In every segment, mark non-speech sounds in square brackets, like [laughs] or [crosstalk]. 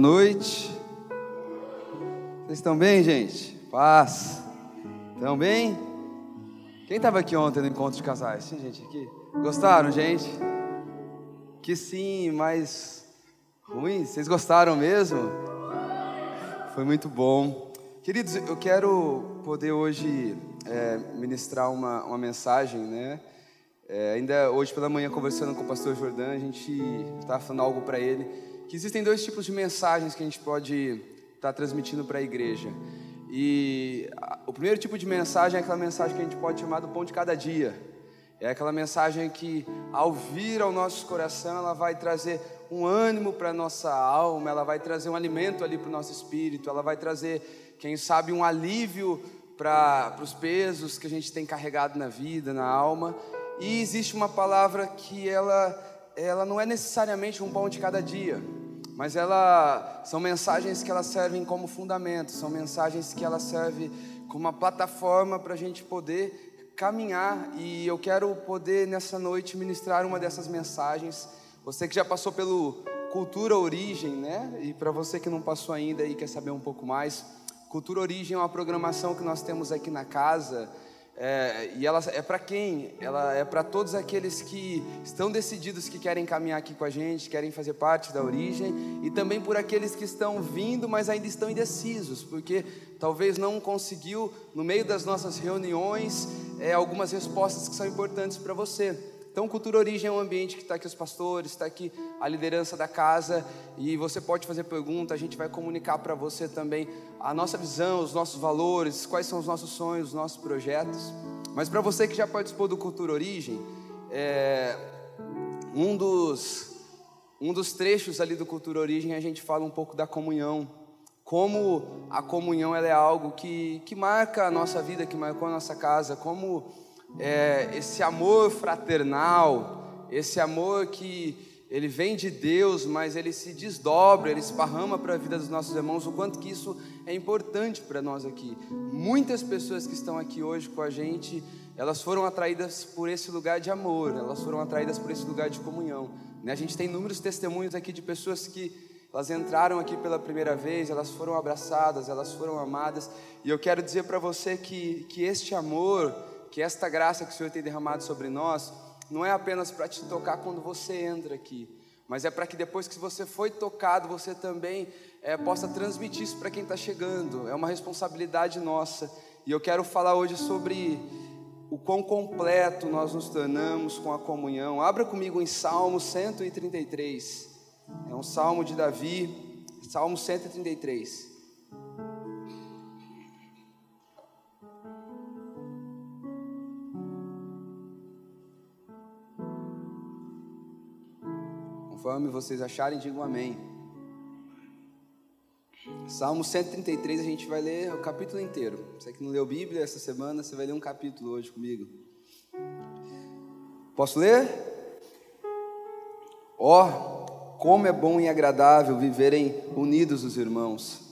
Boa noite. Vocês estão bem, gente? Paz. Estão bem? Quem estava aqui ontem no encontro de casais? Sim, gente aqui. Gostaram, gente? Que sim, mas ruim. Vocês gostaram mesmo? Foi muito bom. Queridos, eu quero poder hoje é, ministrar uma, uma mensagem, né? É, ainda hoje pela manhã, conversando com o pastor Jordão, a gente estava falando algo para ele, que existem dois tipos de mensagens que a gente pode estar tá transmitindo para a igreja. E o primeiro tipo de mensagem é aquela mensagem que a gente pode chamar do pão de cada dia. É aquela mensagem que, ao vir ao nosso coração, ela vai trazer um ânimo para a nossa alma, ela vai trazer um alimento ali para o nosso espírito, ela vai trazer, quem sabe, um alívio para os pesos que a gente tem carregado na vida, na alma. E existe uma palavra que ela, ela não é necessariamente um pão de cada dia, mas ela são mensagens que elas servem como fundamento, são mensagens que elas servem como uma plataforma para a gente poder caminhar. E eu quero poder nessa noite ministrar uma dessas mensagens. Você que já passou pelo Cultura Origem, né? E para você que não passou ainda e quer saber um pouco mais, Cultura Origem é uma programação que nós temos aqui na casa é, e ela é para quem? Ela é para todos aqueles que estão decididos que querem caminhar aqui com a gente, querem fazer parte da origem, e também por aqueles que estão vindo, mas ainda estão indecisos, porque talvez não conseguiu, no meio das nossas reuniões, é, algumas respostas que são importantes para você. Então, Cultura Origem é um ambiente que está aqui os pastores, está aqui a liderança da casa, e você pode fazer pergunta, a gente vai comunicar para você também a nossa visão, os nossos valores, quais são os nossos sonhos, os nossos projetos. Mas para você que já participou do Cultura Origem, é, um, dos, um dos trechos ali do Cultura Origem a gente fala um pouco da comunhão, como a comunhão ela é algo que, que marca a nossa vida, que marcou a nossa casa, como é, esse amor fraternal, esse amor que ele vem de Deus, mas ele se desdobra, ele esparrama para a vida dos nossos irmãos, o quanto que isso é importante para nós aqui. Muitas pessoas que estão aqui hoje com a gente, elas foram atraídas por esse lugar de amor, elas foram atraídas por esse lugar de comunhão. Né? A gente tem inúmeros testemunhos aqui de pessoas que elas entraram aqui pela primeira vez, elas foram abraçadas, elas foram amadas, e eu quero dizer para você que, que este amor, que esta graça que o Senhor tem derramado sobre nós, não é apenas para te tocar quando você entra aqui, mas é para que depois que você foi tocado, você também é, possa transmitir isso para quem está chegando. É uma responsabilidade nossa. E eu quero falar hoje sobre o quão completo nós nos tornamos com a comunhão. Abra comigo em Salmo 133. É um salmo de Davi, Salmo 133. Conforme vocês acharem, digam amém. Salmo 133, a gente vai ler o capítulo inteiro. Você que não leu Bíblia essa semana, você vai ler um capítulo hoje comigo. Posso ler? Ó, oh, como é bom e agradável viverem unidos os irmãos.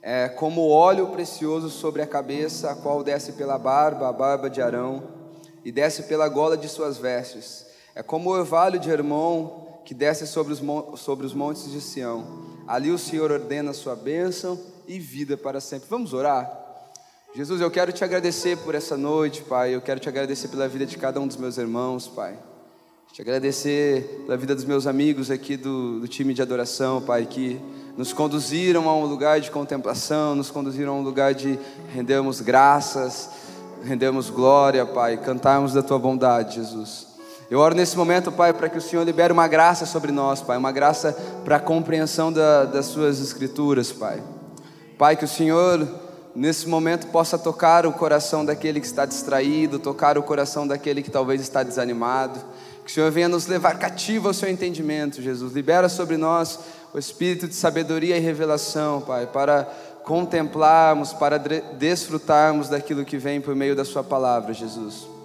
É como óleo precioso sobre a cabeça, a qual desce pela barba, a barba de Arão, e desce pela gola de suas vestes. É como o orvalho de Hermon, que desce sobre os, sobre os montes de Sião. Ali o Senhor ordena a sua bênção e vida para sempre. Vamos orar? Jesus, eu quero te agradecer por essa noite, Pai. Eu quero te agradecer pela vida de cada um dos meus irmãos, Pai. Te agradecer pela vida dos meus amigos aqui do, do time de adoração, Pai, que nos conduziram a um lugar de contemplação, nos conduziram a um lugar de rendermos graças, rendermos glória, Pai, cantarmos da tua bondade, Jesus. Eu oro nesse momento, Pai, para que o Senhor libere uma graça sobre nós, Pai, uma graça para a compreensão da, das Suas Escrituras, Pai. Pai, que o Senhor, nesse momento, possa tocar o coração daquele que está distraído, tocar o coração daquele que talvez está desanimado. Que o Senhor venha nos levar cativo ao Seu entendimento, Jesus. Libera sobre nós o espírito de sabedoria e revelação, Pai, para contemplarmos, para desfrutarmos daquilo que vem por meio da Sua palavra, Jesus.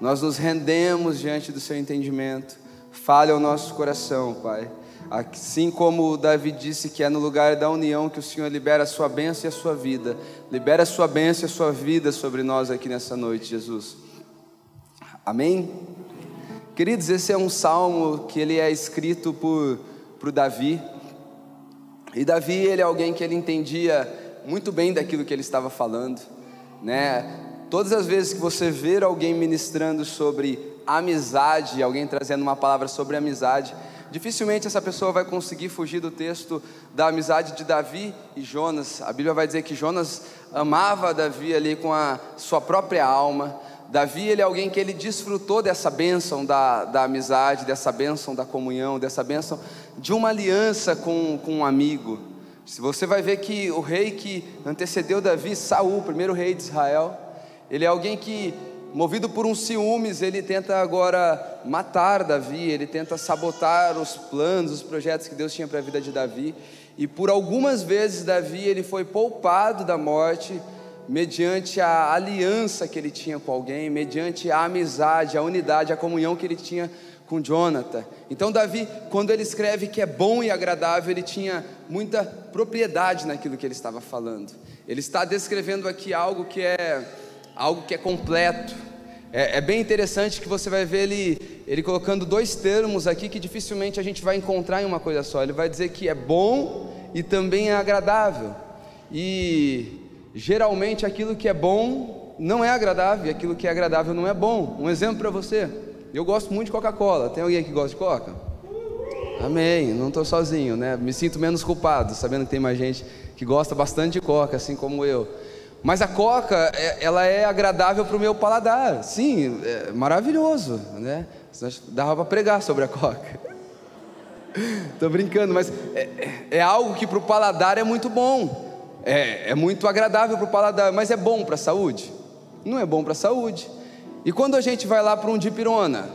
Nós nos rendemos diante do seu entendimento. Fale ao nosso coração, Pai. Assim como Davi disse que é no lugar da união que o Senhor libera a sua bênção e a sua vida. Libera a sua bênção e a sua vida sobre nós aqui nessa noite, Jesus. Amém? Queridos, esse é um salmo que ele é escrito por, por Davi. E Davi, ele é alguém que ele entendia muito bem daquilo que ele estava falando, né? Todas as vezes que você ver alguém ministrando sobre amizade, alguém trazendo uma palavra sobre amizade, dificilmente essa pessoa vai conseguir fugir do texto da amizade de Davi e Jonas. A Bíblia vai dizer que Jonas amava Davi ali com a sua própria alma. Davi, ele é alguém que ele desfrutou dessa bênção da, da amizade, dessa bênção da comunhão, dessa bênção de uma aliança com, com um amigo. Se você vai ver que o rei que antecedeu Davi, Saul, primeiro rei de Israel, ele é alguém que, movido por um ciúmes, ele tenta agora matar Davi, ele tenta sabotar os planos, os projetos que Deus tinha para a vida de Davi. E por algumas vezes Davi ele foi poupado da morte mediante a aliança que ele tinha com alguém, mediante a amizade, a unidade, a comunhão que ele tinha com Jonathan. Então Davi, quando ele escreve que é bom e agradável, ele tinha muita propriedade naquilo que ele estava falando. Ele está descrevendo aqui algo que é algo que é completo. É, é bem interessante que você vai ver ele, ele colocando dois termos aqui que dificilmente a gente vai encontrar em uma coisa só. Ele vai dizer que é bom e também é agradável. E geralmente aquilo que é bom não é agradável, e aquilo que é agradável não é bom. Um exemplo para você: eu gosto muito de Coca-Cola. Tem alguém que gosta de Coca? Amém. Não estou sozinho, né? Me sinto menos culpado, sabendo que tem mais gente que gosta bastante de Coca, assim como eu. Mas a Coca, é, ela é agradável para o meu paladar. Sim, é maravilhoso, né? Dava para pregar sobre a Coca. [laughs] Estou brincando, mas é, é algo que para o paladar é muito bom é, é muito agradável para o paladar, mas é bom para a saúde? Não é bom para a saúde. E quando a gente vai lá para um dipirona,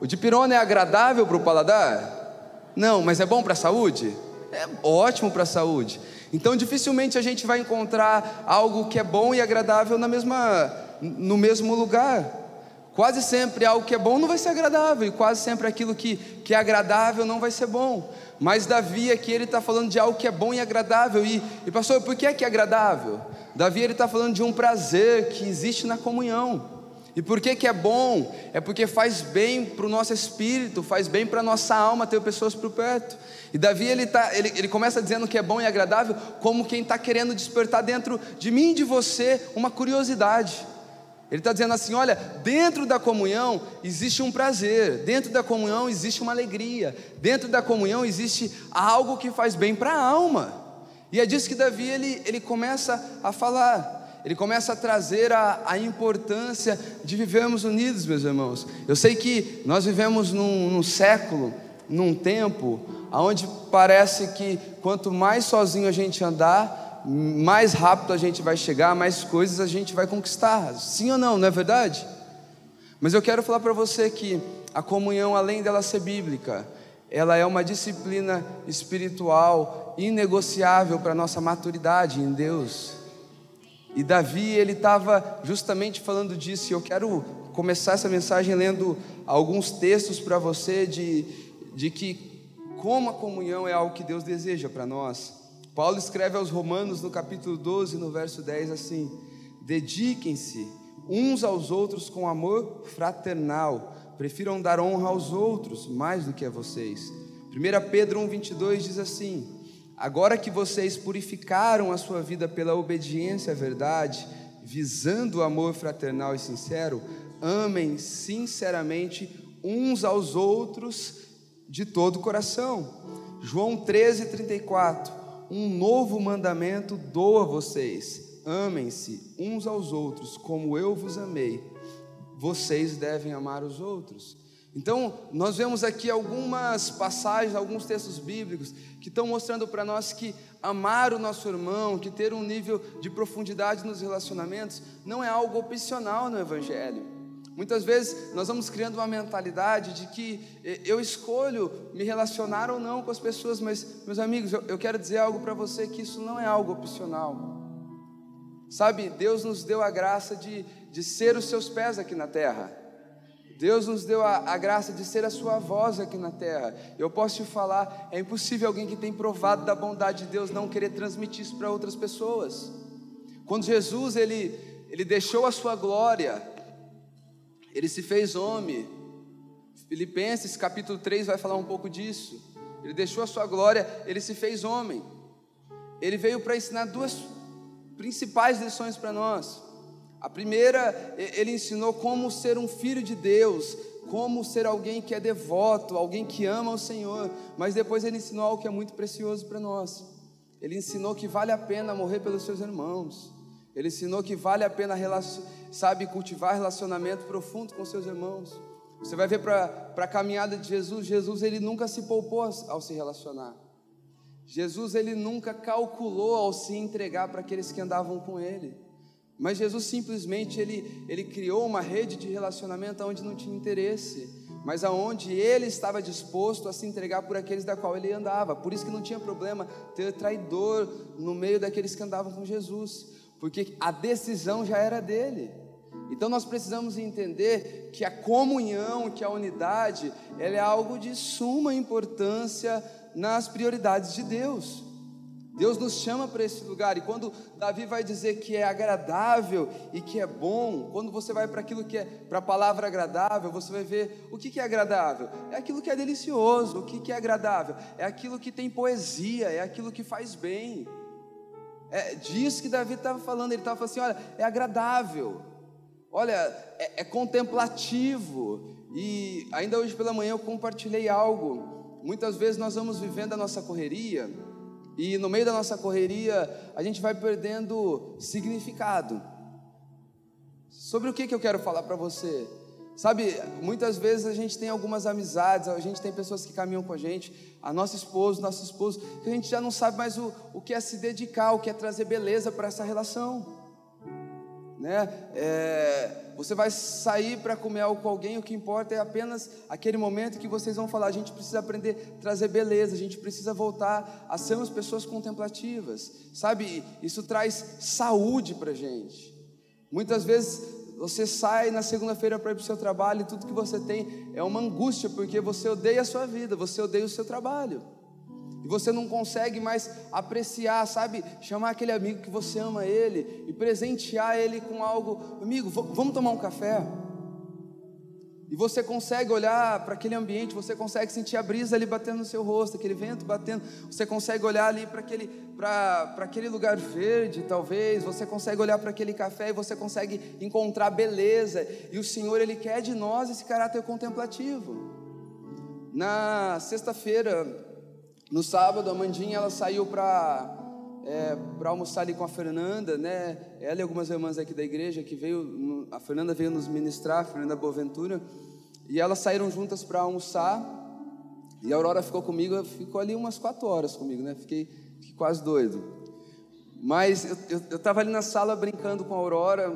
o dipirona é agradável para o paladar? Não, mas é bom para a saúde? É ótimo para a saúde. Então dificilmente a gente vai encontrar algo que é bom e agradável na mesma, no mesmo lugar. Quase sempre algo que é bom não vai ser agradável, e quase sempre aquilo que, que é agradável não vai ser bom. Mas Davi aqui ele está falando de algo que é bom e agradável. E, e pastor, por que é que é agradável? Davi ele está falando de um prazer que existe na comunhão. E por que, que é bom? É porque faz bem para o nosso espírito, faz bem para a nossa alma ter pessoas por perto. E Davi ele, tá, ele, ele começa dizendo que é bom e agradável, como quem está querendo despertar dentro de mim e de você uma curiosidade. Ele está dizendo assim: olha, dentro da comunhão existe um prazer, dentro da comunhão existe uma alegria, dentro da comunhão existe algo que faz bem para a alma. E é disso que Davi ele, ele começa a falar, ele começa a trazer a, a importância de vivermos unidos, meus irmãos. Eu sei que nós vivemos num, num século, num tempo, onde parece que quanto mais sozinho a gente andar, mais rápido a gente vai chegar, mais coisas a gente vai conquistar. Sim ou não, não é verdade? Mas eu quero falar para você que a comunhão, além dela ser bíblica, ela é uma disciplina espiritual inegociável para a nossa maturidade em Deus. E Davi, ele estava justamente falando disso, e eu quero começar essa mensagem lendo alguns textos para você de, de que como a comunhão é algo que Deus deseja para nós. Paulo escreve aos Romanos no capítulo 12, no verso 10 assim: Dediquem-se uns aos outros com amor fraternal, prefiram dar honra aos outros mais do que a vocês. 1 Pedro 1,22 diz assim: Agora que vocês purificaram a sua vida pela obediência à verdade, visando o amor fraternal e sincero, amem sinceramente uns aos outros de todo o coração. João 13, 34 um novo mandamento dou a vocês: amem-se uns aos outros, como eu vos amei. Vocês devem amar os outros. Então, nós vemos aqui algumas passagens, alguns textos bíblicos que estão mostrando para nós que amar o nosso irmão, que ter um nível de profundidade nos relacionamentos, não é algo opcional no Evangelho. Muitas vezes nós vamos criando uma mentalidade de que eu escolho me relacionar ou não com as pessoas, mas, meus amigos, eu, eu quero dizer algo para você que isso não é algo opcional. Sabe, Deus nos deu a graça de, de ser os seus pés aqui na terra. Deus nos deu a, a, graça de ser a sua voz aqui na terra. Eu posso te falar, é impossível alguém que tem provado da bondade de Deus não querer transmitir isso para outras pessoas. Quando Jesus ele, ele deixou a sua glória, ele se fez homem. Filipenses capítulo 3 vai falar um pouco disso. ele deixou a sua glória, ele se fez homem. Ele veio para ensinar duas principais lições para nós. A primeira, ele ensinou como ser um filho de Deus, como ser alguém que é devoto, alguém que ama o Senhor, mas depois ele ensinou algo que é muito precioso para nós. Ele ensinou que vale a pena morrer pelos seus irmãos. Ele ensinou que vale a pena, sabe, cultivar relacionamento profundo com seus irmãos. Você vai ver para a caminhada de Jesus, Jesus ele nunca se poupou ao se relacionar. Jesus ele nunca calculou ao se entregar para aqueles que andavam com ele. Mas Jesus simplesmente ele, ele criou uma rede de relacionamento onde não tinha interesse, mas aonde ele estava disposto a se entregar por aqueles da qual ele andava. Por isso que não tinha problema ter traidor no meio daqueles que andavam com Jesus, porque a decisão já era dele. Então nós precisamos entender que a comunhão, que a unidade, ela é algo de suma importância nas prioridades de Deus. Deus nos chama para esse lugar, e quando Davi vai dizer que é agradável e que é bom, quando você vai para aquilo que é, para a palavra agradável, você vai ver o que, que é agradável, é aquilo que é delicioso, o que, que é agradável, é aquilo que tem poesia, é aquilo que faz bem, é disso que Davi estava falando, ele estava falando assim: olha, é agradável, olha, é, é contemplativo, e ainda hoje pela manhã eu compartilhei algo, muitas vezes nós vamos vivendo a nossa correria, e no meio da nossa correria, a gente vai perdendo significado. Sobre o que, que eu quero falar para você? Sabe, muitas vezes a gente tem algumas amizades, a gente tem pessoas que caminham com a gente, a nossa esposa, nosso esposo, que a gente já não sabe mais o, o que é se dedicar, o que é trazer beleza para essa relação né? É, você vai sair para comer algo com alguém, o que importa é apenas aquele momento que vocês vão falar. A gente precisa aprender a trazer beleza, a gente precisa voltar a sermos pessoas contemplativas, sabe? Isso traz saúde para a gente. Muitas vezes você sai na segunda-feira para ir para o seu trabalho e tudo que você tem é uma angústia, porque você odeia a sua vida, você odeia o seu trabalho e você não consegue mais apreciar, sabe? Chamar aquele amigo que você ama ele e presentear ele com algo, amigo, vamos tomar um café. E você consegue olhar para aquele ambiente, você consegue sentir a brisa ali batendo no seu rosto, aquele vento batendo, você consegue olhar ali para aquele, aquele lugar verde, talvez, você consegue olhar para aquele café e você consegue encontrar beleza, e o Senhor, Ele quer de nós esse caráter contemplativo. Na sexta-feira, no sábado, a Mandinha ela saiu para é, para almoçar ali com a Fernanda, né? Ela e algumas irmãs aqui da igreja que veio, a Fernanda veio nos ministrar, a Fernanda Boaventura, e elas saíram juntas para almoçar. E a Aurora ficou comigo, ficou ali umas quatro horas comigo, né? Fiquei, fiquei quase doido. Mas eu estava ali na sala brincando com a Aurora,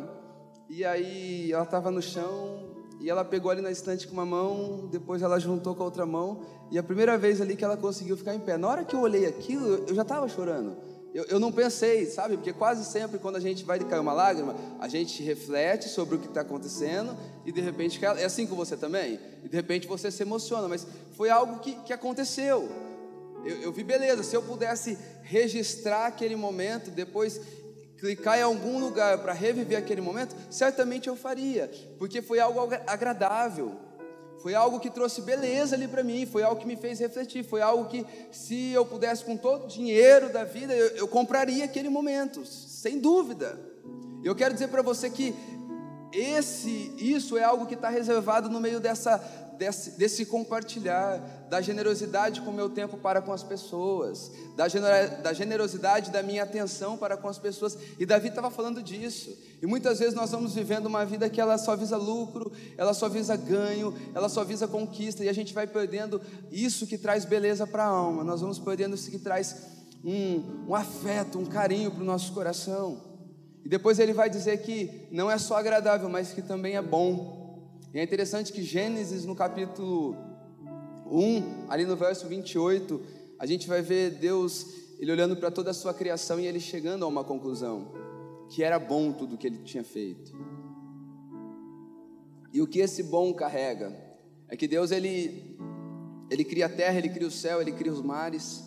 e aí ela estava no chão, e ela pegou ali na estante com uma mão, depois ela juntou com a outra mão, e a primeira vez ali que ela conseguiu ficar em pé. Na hora que eu olhei aquilo, eu já estava chorando. Eu, eu, não pensei, sabe? Porque quase sempre quando a gente vai cair uma lágrima, a gente reflete sobre o que está acontecendo e de repente é assim com você também. E de repente você se emociona, mas foi algo que, que aconteceu. Eu, eu vi beleza. Se eu pudesse registrar aquele momento, depois clicar em algum lugar para reviver aquele momento, certamente eu faria, porque foi algo agradável, foi algo que trouxe beleza ali para mim, foi algo que me fez refletir, foi algo que, se eu pudesse com todo o dinheiro da vida, eu, eu compraria aquele momento, sem dúvida. Eu quero dizer para você que esse, isso é algo que está reservado no meio dessa desse, desse compartilhar, da generosidade com o meu tempo para com as pessoas, da, da generosidade da minha atenção para com as pessoas. E Davi estava falando disso. E muitas vezes nós vamos vivendo uma vida que ela só visa lucro, ela só visa ganho, ela só visa conquista, e a gente vai perdendo isso que traz beleza para a alma, nós vamos perdendo isso que traz um, um afeto, um carinho para o nosso coração. E depois ele vai dizer que não é só agradável, mas que também é bom. E é interessante que Gênesis, no capítulo 1, ali no verso 28, a gente vai ver Deus, ele olhando para toda a sua criação e ele chegando a uma conclusão, que era bom tudo que ele tinha feito. E o que esse bom carrega? É que Deus, ele, ele cria a terra, ele cria o céu, ele cria os mares.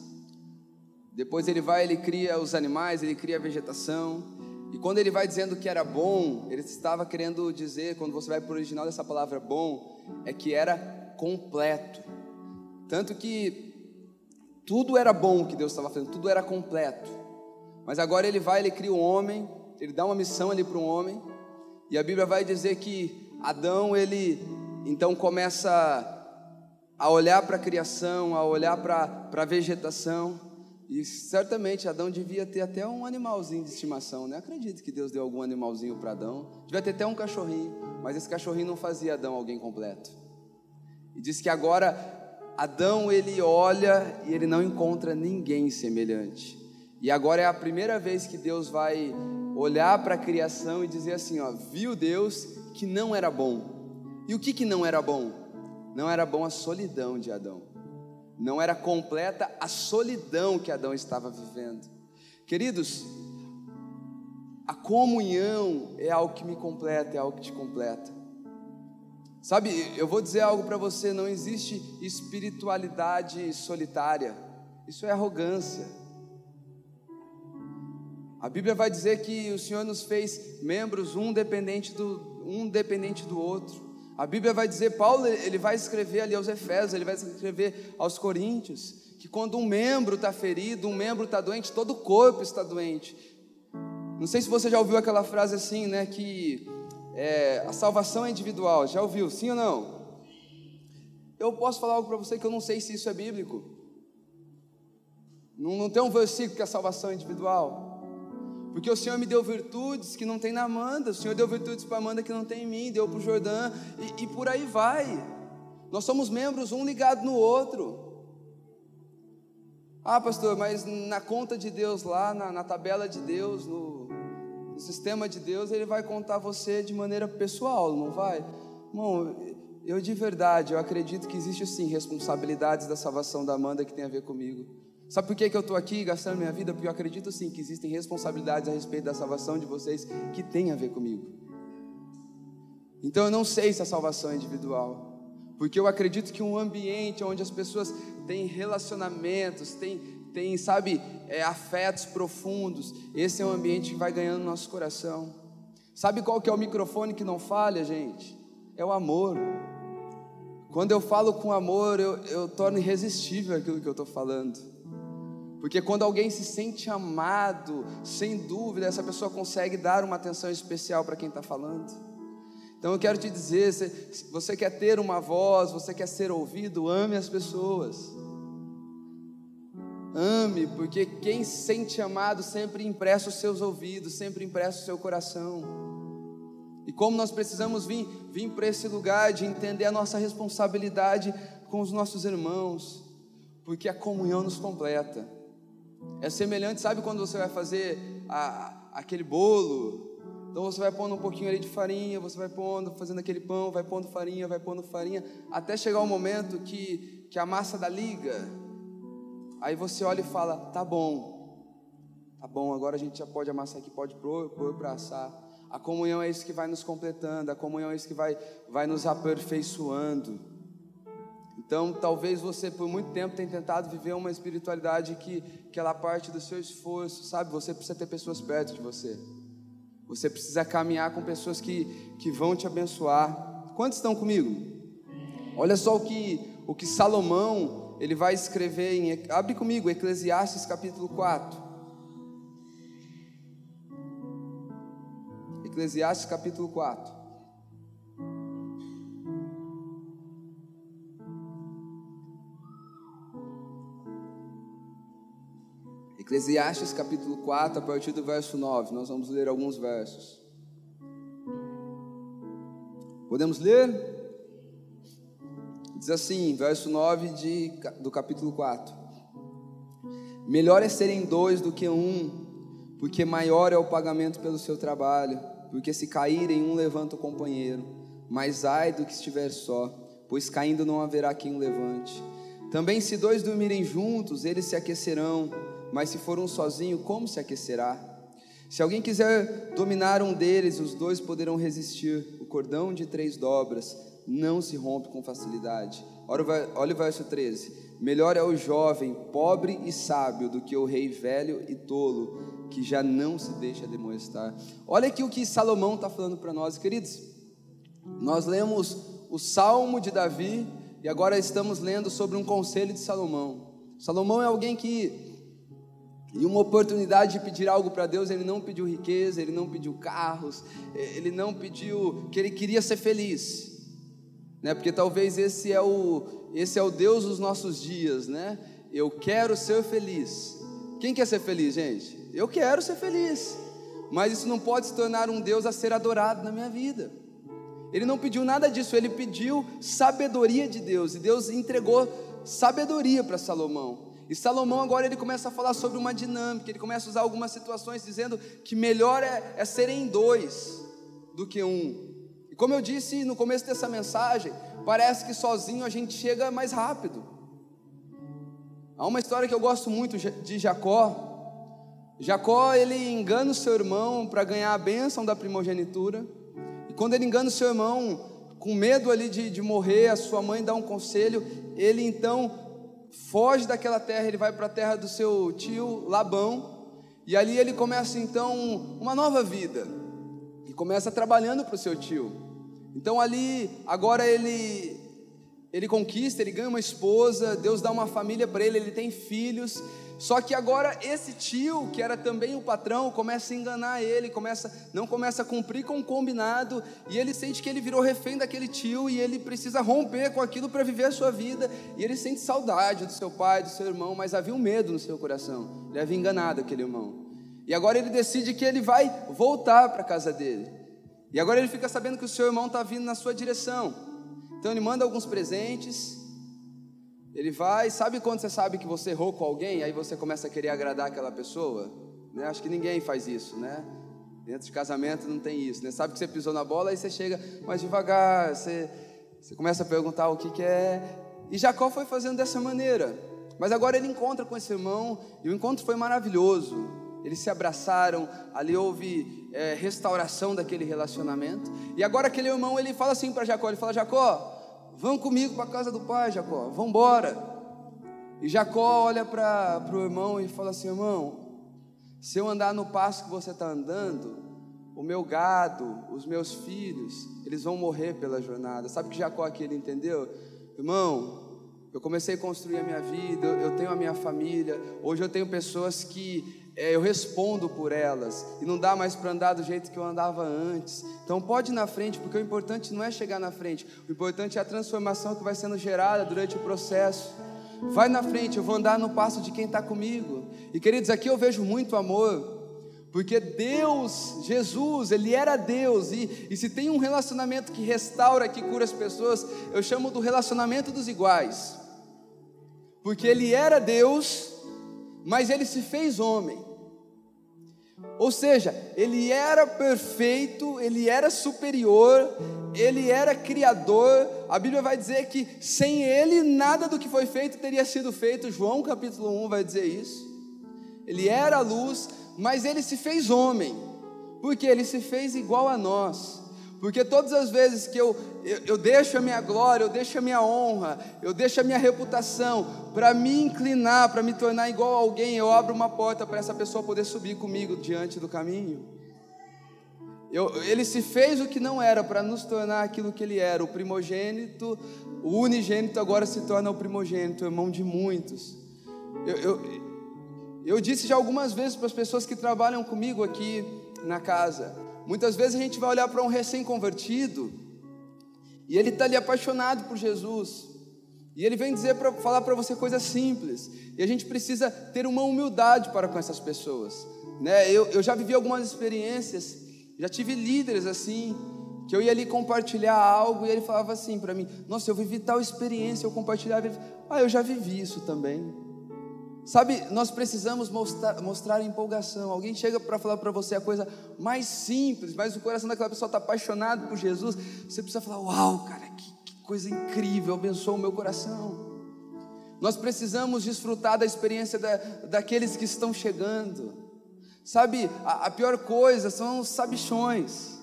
Depois ele vai, ele cria os animais, ele cria a vegetação, e quando ele vai dizendo que era bom, ele estava querendo dizer, quando você vai para o original dessa palavra bom, é que era completo. Tanto que tudo era bom que Deus estava fazendo, tudo era completo. Mas agora ele vai, ele cria o um homem, ele dá uma missão ali para um homem, e a Bíblia vai dizer que Adão, ele então começa a olhar para a criação, a olhar para a vegetação, e certamente Adão devia ter até um animalzinho de estimação, né? Acredito que Deus deu algum animalzinho para Adão, devia ter até um cachorrinho, mas esse cachorrinho não fazia Adão alguém completo. E diz que agora Adão ele olha e ele não encontra ninguém semelhante. E agora é a primeira vez que Deus vai olhar para a criação e dizer assim, ó, viu Deus que não era bom. E o que que não era bom? Não era bom a solidão de Adão. Não era completa a solidão que Adão estava vivendo. Queridos, a comunhão é algo que me completa, é algo que te completa. Sabe, eu vou dizer algo para você: não existe espiritualidade solitária, isso é arrogância. A Bíblia vai dizer que o Senhor nos fez membros, um dependente do, um dependente do outro. A Bíblia vai dizer, Paulo, ele vai escrever ali aos Efésios, ele vai escrever aos Coríntios, que quando um membro está ferido, um membro está doente, todo o corpo está doente. Não sei se você já ouviu aquela frase assim, né, que é, a salvação é individual. Já ouviu, sim ou não? Eu posso falar algo para você que eu não sei se isso é bíblico. Não, não tem um versículo que a salvação é individual. Porque o Senhor me deu virtudes que não tem na Amanda, o Senhor deu virtudes para Amanda que não tem em mim, deu para o Jordão, e, e, por aí vai. Nós somos membros um ligado no outro. Ah, pastor, mas na conta de Deus lá, na, na tabela de Deus, no, no, sistema de Deus, Ele vai contar você de maneira pessoal, não vai? Irmão, eu de verdade, eu acredito que existe sim responsabilidades da salvação da Amanda que tem a ver comigo. Sabe por que, que eu estou aqui gastando minha vida? Porque eu acredito sim que existem responsabilidades a respeito da salvação de vocês que tem a ver comigo. Então eu não sei se a salvação é individual, porque eu acredito que um ambiente onde as pessoas têm relacionamentos, têm, têm sabe, é, afetos profundos, esse é um ambiente que vai ganhando nosso coração. Sabe qual que é o microfone que não falha, gente? É o amor. Quando eu falo com amor, eu, eu torno irresistível aquilo que eu estou falando. Porque quando alguém se sente amado, sem dúvida, essa pessoa consegue dar uma atenção especial para quem está falando. Então eu quero te dizer: se você quer ter uma voz, você quer ser ouvido, ame as pessoas. Ame, porque quem se sente amado sempre empresta os seus ouvidos, sempre empresta o seu coração. E como nós precisamos vir, vir para esse lugar de entender a nossa responsabilidade com os nossos irmãos, porque a comunhão nos completa. É semelhante, sabe quando você vai fazer a, aquele bolo? Então você vai pondo um pouquinho ali de farinha, você vai pondo, fazendo aquele pão, vai pondo farinha, vai pondo farinha, até chegar o um momento que, que a massa dá liga. Aí você olha e fala: tá bom, tá bom, agora a gente já pode amassar aqui, pode pôr para assar. A comunhão é isso que vai nos completando, a comunhão é isso que vai, vai nos aperfeiçoando. Então, talvez você por muito tempo tenha tentado viver uma espiritualidade que, que ela parte do seu esforço, sabe? Você precisa ter pessoas perto de você. Você precisa caminhar com pessoas que, que vão te abençoar. Quantos estão comigo? Olha só o que, o que Salomão ele vai escrever em. Abre comigo, Eclesiastes capítulo 4. Eclesiastes capítulo 4. Eclesiastes capítulo 4, a partir do verso 9, nós vamos ler alguns versos. Podemos ler? Diz assim, verso 9 de, do capítulo 4: Melhor é serem dois do que um, porque maior é o pagamento pelo seu trabalho, porque se caírem, um levanta o companheiro, mas ai do que estiver só, pois caindo não haverá quem o levante. Também, se dois dormirem juntos, eles se aquecerão mas se for um sozinho, como se aquecerá? Se alguém quiser dominar um deles, os dois poderão resistir. O cordão de três dobras não se rompe com facilidade. Olha o verso 13: Melhor é o jovem, pobre e sábio, do que o rei velho e tolo, que já não se deixa demonstrar. Olha aqui o que Salomão está falando para nós, queridos. Nós lemos o Salmo de Davi e agora estamos lendo sobre um conselho de Salomão Salomão é alguém que em uma oportunidade de pedir algo para Deus, ele não pediu riqueza, ele não pediu carros, ele não pediu que ele queria ser feliz, né? Porque talvez esse é o esse é o Deus dos nossos dias, né? Eu quero ser feliz. Quem quer ser feliz, gente? Eu quero ser feliz. Mas isso não pode se tornar um Deus a ser adorado na minha vida. Ele não pediu nada disso, ele pediu sabedoria de Deus, e Deus entregou sabedoria para Salomão. E Salomão agora ele começa a falar sobre uma dinâmica, ele começa a usar algumas situações dizendo que melhor é, é serem dois do que um. E como eu disse no começo dessa mensagem, parece que sozinho a gente chega mais rápido. Há uma história que eu gosto muito de Jacó. Jacó ele engana o seu irmão para ganhar a bênção da primogenitura. E quando ele engana o seu irmão, com medo ali de, de morrer, a sua mãe dá um conselho, ele então foge daquela terra, ele vai para a terra do seu tio Labão, e ali ele começa então uma nova vida, e começa trabalhando para o seu tio. Então ali, agora ele ele conquista, ele ganha uma esposa, Deus dá uma família para ele, ele tem filhos, só que agora esse tio, que era também o patrão, começa a enganar ele, começa, não começa a cumprir com o combinado, e ele sente que ele virou refém daquele tio e ele precisa romper com aquilo para viver a sua vida, e ele sente saudade do seu pai, do seu irmão, mas havia um medo no seu coração. Ele havia enganado aquele irmão. E agora ele decide que ele vai voltar para a casa dele. E agora ele fica sabendo que o seu irmão está vindo na sua direção. Então ele manda alguns presentes, ele vai, sabe quando você sabe que você errou com alguém, aí você começa a querer agradar aquela pessoa? Né? Acho que ninguém faz isso, né? Dentro de casamento não tem isso, né? Sabe que você pisou na bola, aí você chega mais devagar, você, você começa a perguntar o que, que é. E Jacó foi fazendo dessa maneira. Mas agora ele encontra com esse irmão, e o encontro foi maravilhoso. Eles se abraçaram, ali houve é, restauração daquele relacionamento. E agora aquele irmão ele fala assim para Jacó, ele fala: Jacó, Vão comigo para a casa do pai, Jacó, vão embora. E Jacó olha para o irmão e fala assim: irmão, se eu andar no passo que você está andando, o meu gado, os meus filhos, eles vão morrer pela jornada. Sabe que Jacó aqui ele entendeu? Irmão, eu comecei a construir a minha vida, eu tenho a minha família, hoje eu tenho pessoas que é, eu respondo por elas e não dá mais para andar do jeito que eu andava antes. Então pode ir na frente, porque o importante não é chegar na frente, o importante é a transformação que vai sendo gerada durante o processo. Vai na frente, eu vou andar no passo de quem está comigo. E queridos, aqui eu vejo muito amor, porque Deus, Jesus, Ele era Deus, e, e se tem um relacionamento que restaura, que cura as pessoas, eu chamo do relacionamento dos iguais, porque Ele era Deus mas ele se fez homem. Ou seja, ele era perfeito, ele era superior, ele era criador. A Bíblia vai dizer que sem ele nada do que foi feito teria sido feito. João capítulo 1 vai dizer isso. Ele era a luz, mas ele se fez homem, porque ele se fez igual a nós. Porque todas as vezes que eu, eu, eu, deixo a minha glória, eu deixo a minha honra, eu deixo a minha reputação para me inclinar, para me tornar igual a alguém, eu abro uma porta para essa pessoa poder subir comigo diante do caminho. Eu, ele se fez o que não era para nos tornar aquilo que ele era, o primogênito, o unigênito agora se torna o primogênito, irmão de muitos. Eu, eu, eu disse já algumas vezes para as pessoas que trabalham comigo aqui na casa, Muitas vezes a gente vai olhar para um recém-convertido e ele está ali apaixonado por Jesus. E ele vem dizer para falar para você coisas simples. E a gente precisa ter uma humildade para com essas pessoas. Né? Eu, eu já vivi algumas experiências, já tive líderes assim, que eu ia ali compartilhar algo e ele falava assim para mim: Nossa, eu vivi tal experiência, eu compartilhava. Ah, eu já vivi isso também. Sabe, nós precisamos mostrar, mostrar empolgação. Alguém chega para falar para você a coisa mais simples, mas o coração daquela pessoa está apaixonado por Jesus. Você precisa falar: Uau, cara, que, que coisa incrível, abençoa o meu coração. Nós precisamos desfrutar da experiência da, daqueles que estão chegando. Sabe, a, a pior coisa são os sabichões.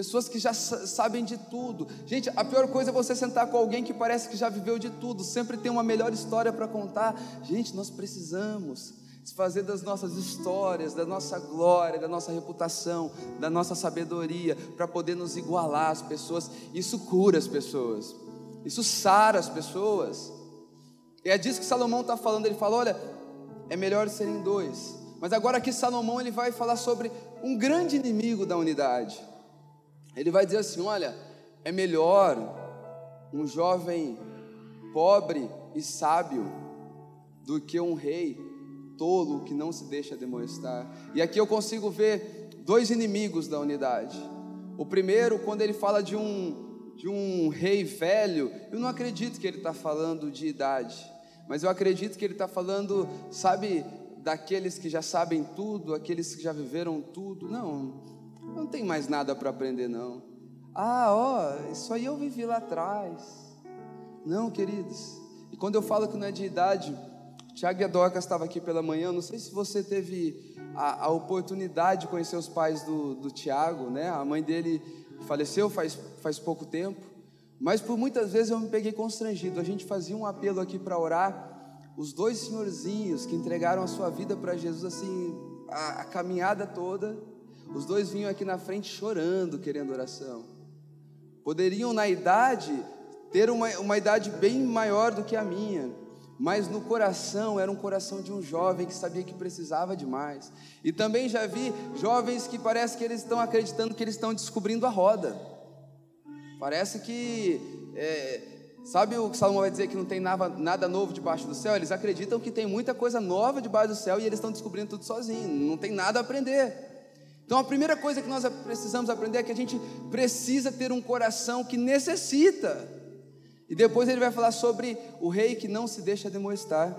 Pessoas que já sabem de tudo. Gente, a pior coisa é você sentar com alguém que parece que já viveu de tudo, sempre tem uma melhor história para contar. Gente, nós precisamos desfazer das nossas histórias, da nossa glória, da nossa reputação, da nossa sabedoria, para poder nos igualar às pessoas. Isso cura as pessoas, isso sara as pessoas. E é disso que Salomão está falando. Ele fala: olha, é melhor serem dois. Mas agora aqui Salomão ele vai falar sobre um grande inimigo da unidade. Ele vai dizer assim: olha, é melhor um jovem pobre e sábio do que um rei tolo que não se deixa demonstrar. E aqui eu consigo ver dois inimigos da unidade. O primeiro, quando ele fala de um de um rei velho, eu não acredito que ele está falando de idade, mas eu acredito que ele está falando, sabe, daqueles que já sabem tudo, aqueles que já viveram tudo. Não, não tem mais nada para aprender, não. Ah, ó, isso aí eu vivi lá atrás. Não, queridos. E quando eu falo que não é de idade, Tiago e a Dorcas estavam aqui pela manhã. Não sei se você teve a, a oportunidade de conhecer os pais do, do Tiago, né? A mãe dele faleceu faz, faz pouco tempo. Mas por muitas vezes eu me peguei constrangido. A gente fazia um apelo aqui para orar. Os dois senhorzinhos que entregaram a sua vida para Jesus, assim, a, a caminhada toda, os dois vinham aqui na frente chorando, querendo oração. Poderiam, na idade, ter uma, uma idade bem maior do que a minha, mas no coração era um coração de um jovem que sabia que precisava de mais. E também já vi jovens que parece que eles estão acreditando que eles estão descobrindo a roda. Parece que, é, sabe o que Salomão vai dizer que não tem nada, nada novo debaixo do céu? Eles acreditam que tem muita coisa nova debaixo do céu e eles estão descobrindo tudo sozinhos, não tem nada a aprender. Então a primeira coisa que nós precisamos aprender é que a gente precisa ter um coração que necessita e depois ele vai falar sobre o rei que não se deixa demonstrar.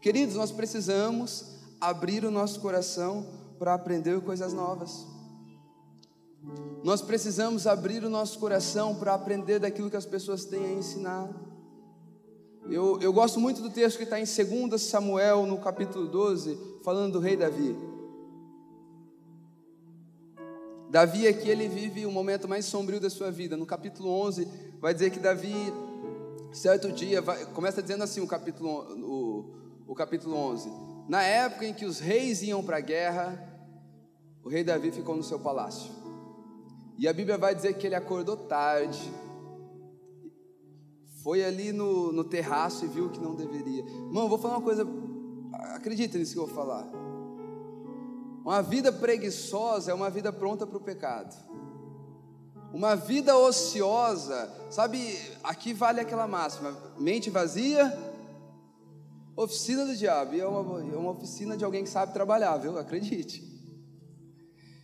Queridos, nós precisamos abrir o nosso coração para aprender coisas novas. Nós precisamos abrir o nosso coração para aprender daquilo que as pessoas têm a ensinar. Eu, eu gosto muito do texto que está em 2 Samuel, no capítulo 12, falando do rei Davi. Davi aqui ele vive o momento mais sombrio da sua vida. No capítulo 11, vai dizer que Davi, certo dia, vai, começa dizendo assim o capítulo, o, o capítulo 11: Na época em que os reis iam para a guerra, o rei Davi ficou no seu palácio. E a Bíblia vai dizer que ele acordou tarde, foi ali no, no terraço e viu que não deveria. Irmão, vou falar uma coisa, acredita nisso que eu vou falar. Uma vida preguiçosa é uma vida pronta para o pecado. Uma vida ociosa, sabe, aqui vale aquela máxima: mente vazia, oficina do diabo. E é uma, é uma oficina de alguém que sabe trabalhar, viu? Acredite.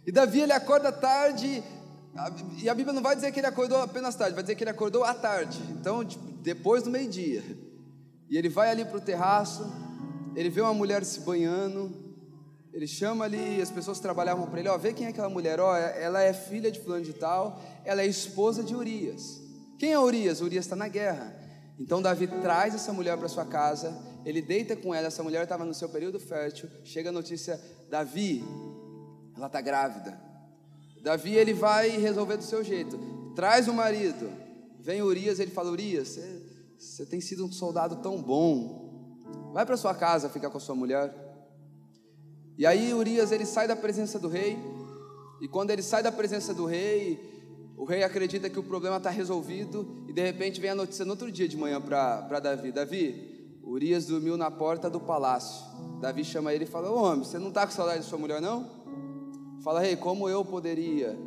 E Davi ele acorda tarde, e a Bíblia não vai dizer que ele acordou apenas tarde, vai dizer que ele acordou à tarde, então depois do meio-dia. E ele vai ali para o terraço, ele vê uma mulher se banhando, ele chama ali, as pessoas trabalhavam para ele, ó, vê quem é aquela mulher, ó, ela é filha de fulano de tal, ela é esposa de Urias. Quem é Urias? Urias está na guerra. Então Davi traz essa mulher para sua casa, ele deita com ela, essa mulher estava no seu período fértil, chega a notícia, Davi, ela está grávida. Davi ele vai resolver do seu jeito, traz o marido, vem Urias, ele fala, Urias, você tem sido um soldado tão bom, vai para sua casa ficar com a sua mulher. E aí Urias ele sai da presença do rei, e quando ele sai da presença do rei, o rei acredita que o problema está resolvido, e de repente vem a notícia no outro dia de manhã para Davi: Davi, Urias dormiu na porta do palácio. Davi chama ele e fala: Ô homem, você não está com saudade de sua mulher, não? Fala, rei, como eu poderia?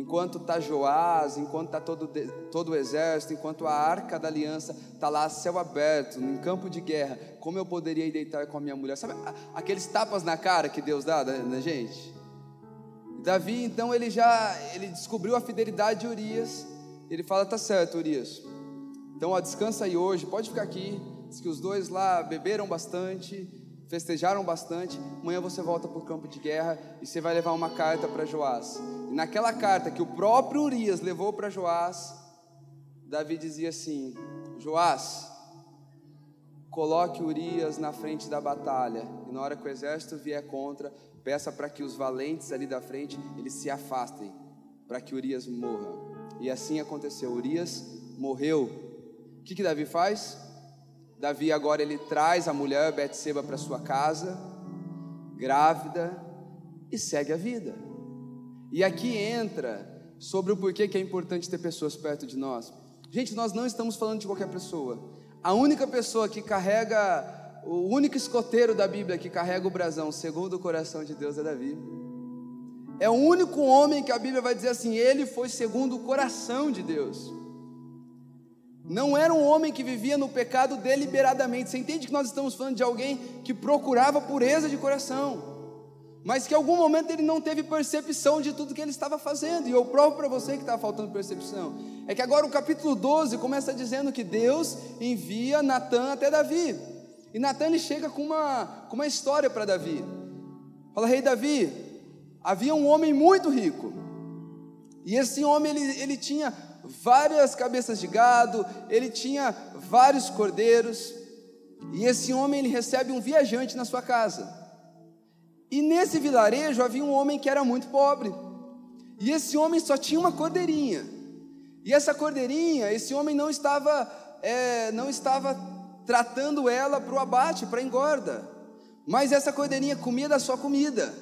Enquanto está Joás, enquanto está todo, todo o exército, enquanto a arca da aliança está lá, céu aberto, em campo de guerra, como eu poderia ir deitar com a minha mulher? Sabe aqueles tapas na cara que Deus dá, né, gente? Davi, então, ele já ele descobriu a fidelidade de Urias. Ele fala: tá certo, Urias. Então, ó, descansa aí hoje, pode ficar aqui. Diz que os dois lá beberam bastante, festejaram bastante. Amanhã você volta para o campo de guerra e você vai levar uma carta para Joás. E naquela carta que o próprio Urias levou para Joás, Davi dizia assim: Joás, coloque Urias na frente da batalha, e na hora que o exército vier contra, peça para que os valentes ali da frente eles se afastem, para que Urias morra. E assim aconteceu. Urias morreu. O que, que Davi faz? Davi agora ele traz a mulher Betseba para sua casa, grávida, e segue a vida. E aqui entra sobre o porquê que é importante ter pessoas perto de nós. Gente, nós não estamos falando de qualquer pessoa. A única pessoa que carrega, o único escoteiro da Bíblia que carrega o brasão segundo o coração de Deus é Davi. É o único homem que a Bíblia vai dizer assim: ele foi segundo o coração de Deus. Não era um homem que vivia no pecado deliberadamente. Você entende que nós estamos falando de alguém que procurava pureza de coração, mas que em algum momento ele não teve percepção de tudo que ele estava fazendo. E eu provo para você que está faltando percepção. É que agora o capítulo 12 começa dizendo que Deus envia Natan até Davi. E Natan chega com uma, com uma história para Davi. Fala, rei Davi, havia um homem muito rico. E esse homem ele, ele tinha várias cabeças de gado, ele tinha vários cordeiros, e esse homem ele recebe um viajante na sua casa. E nesse vilarejo havia um homem que era muito pobre. E esse homem só tinha uma cordeirinha. E essa cordeirinha, esse homem não estava, é, não estava tratando ela para o abate, para engorda. Mas essa cordeirinha comia da sua comida.